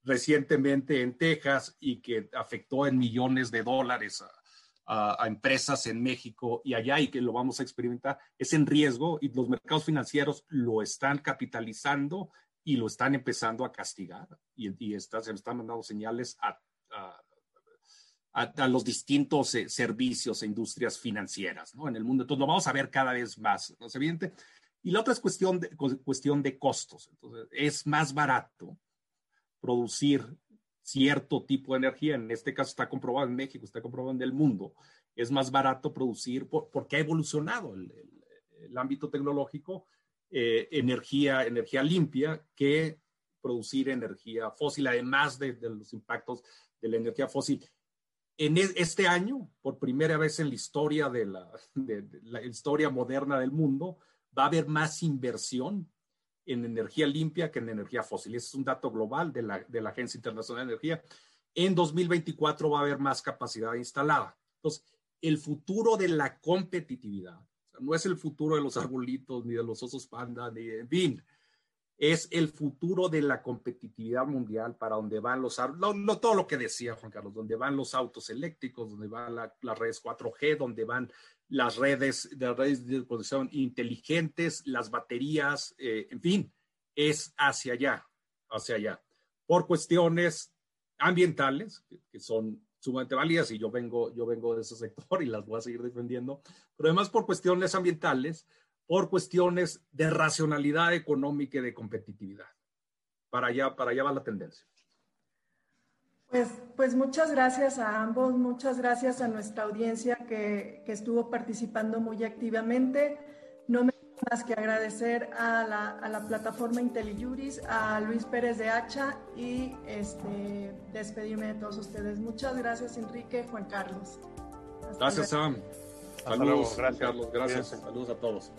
recientemente en Texas y que afectó en millones de dólares a, a, empresas en México y allá y que lo vamos a experimentar, es en riesgo y los mercados financieros lo están capitalizando y lo están empezando a castigar y, está, se están mandando señales a, a, a los distintos eh, servicios e industrias financieras ¿no? en el mundo. Entonces lo vamos a ver cada vez más, ¿no es evidente? Y la otra es cuestión de, cuestión de costos. Entonces, es más barato producir cierto tipo de energía, en este caso está comprobado en México, está comprobado en el mundo, es más barato producir por, porque ha evolucionado el, ámbito tecnológico, eh, energía, energía limpia que producir energía fósil, además de, los impactos de la energía fósil. En e, este año, por primera vez en la historia de la historia moderna del mundo, va a haber más inversión en energía limpia que en energía fósil. Ese es un dato global de la, de la Agencia Internacional de Energía. En 2024 va a haber más capacidad instalada. Entonces, el futuro de la competitividad, no es el futuro de los arbolitos, ni de los osos panda, ni en fin, es el futuro de la competitividad mundial para donde van los, no, todo lo que decía Juan Carlos, donde van los autos eléctricos, donde van las redes 4G, donde van las redes de redes de producción inteligentes, las baterías, eh, en fin, es hacia allá, hacia allá, por cuestiones ambientales, que, son sumamente válidas y yo vengo, yo vengo de ese sector <laughs> y las voy a seguir defendiendo, pero además por cuestiones ambientales, por cuestiones de racionalidad económica y de competitividad. Para allá, para allá va la tendencia. Pues, pues muchas gracias a ambos, muchas gracias a nuestra audiencia que, que estuvo participando muy activamente. No me más que agradecer a la, a la plataforma IntelliJuris, a Luis Pérez de Hacha y este, despedirme de todos ustedes. Muchas gracias, Enrique, Juan Carlos. gracias, Sam. Saludos, gracias. Carlos. Gracias. Saludos a todos.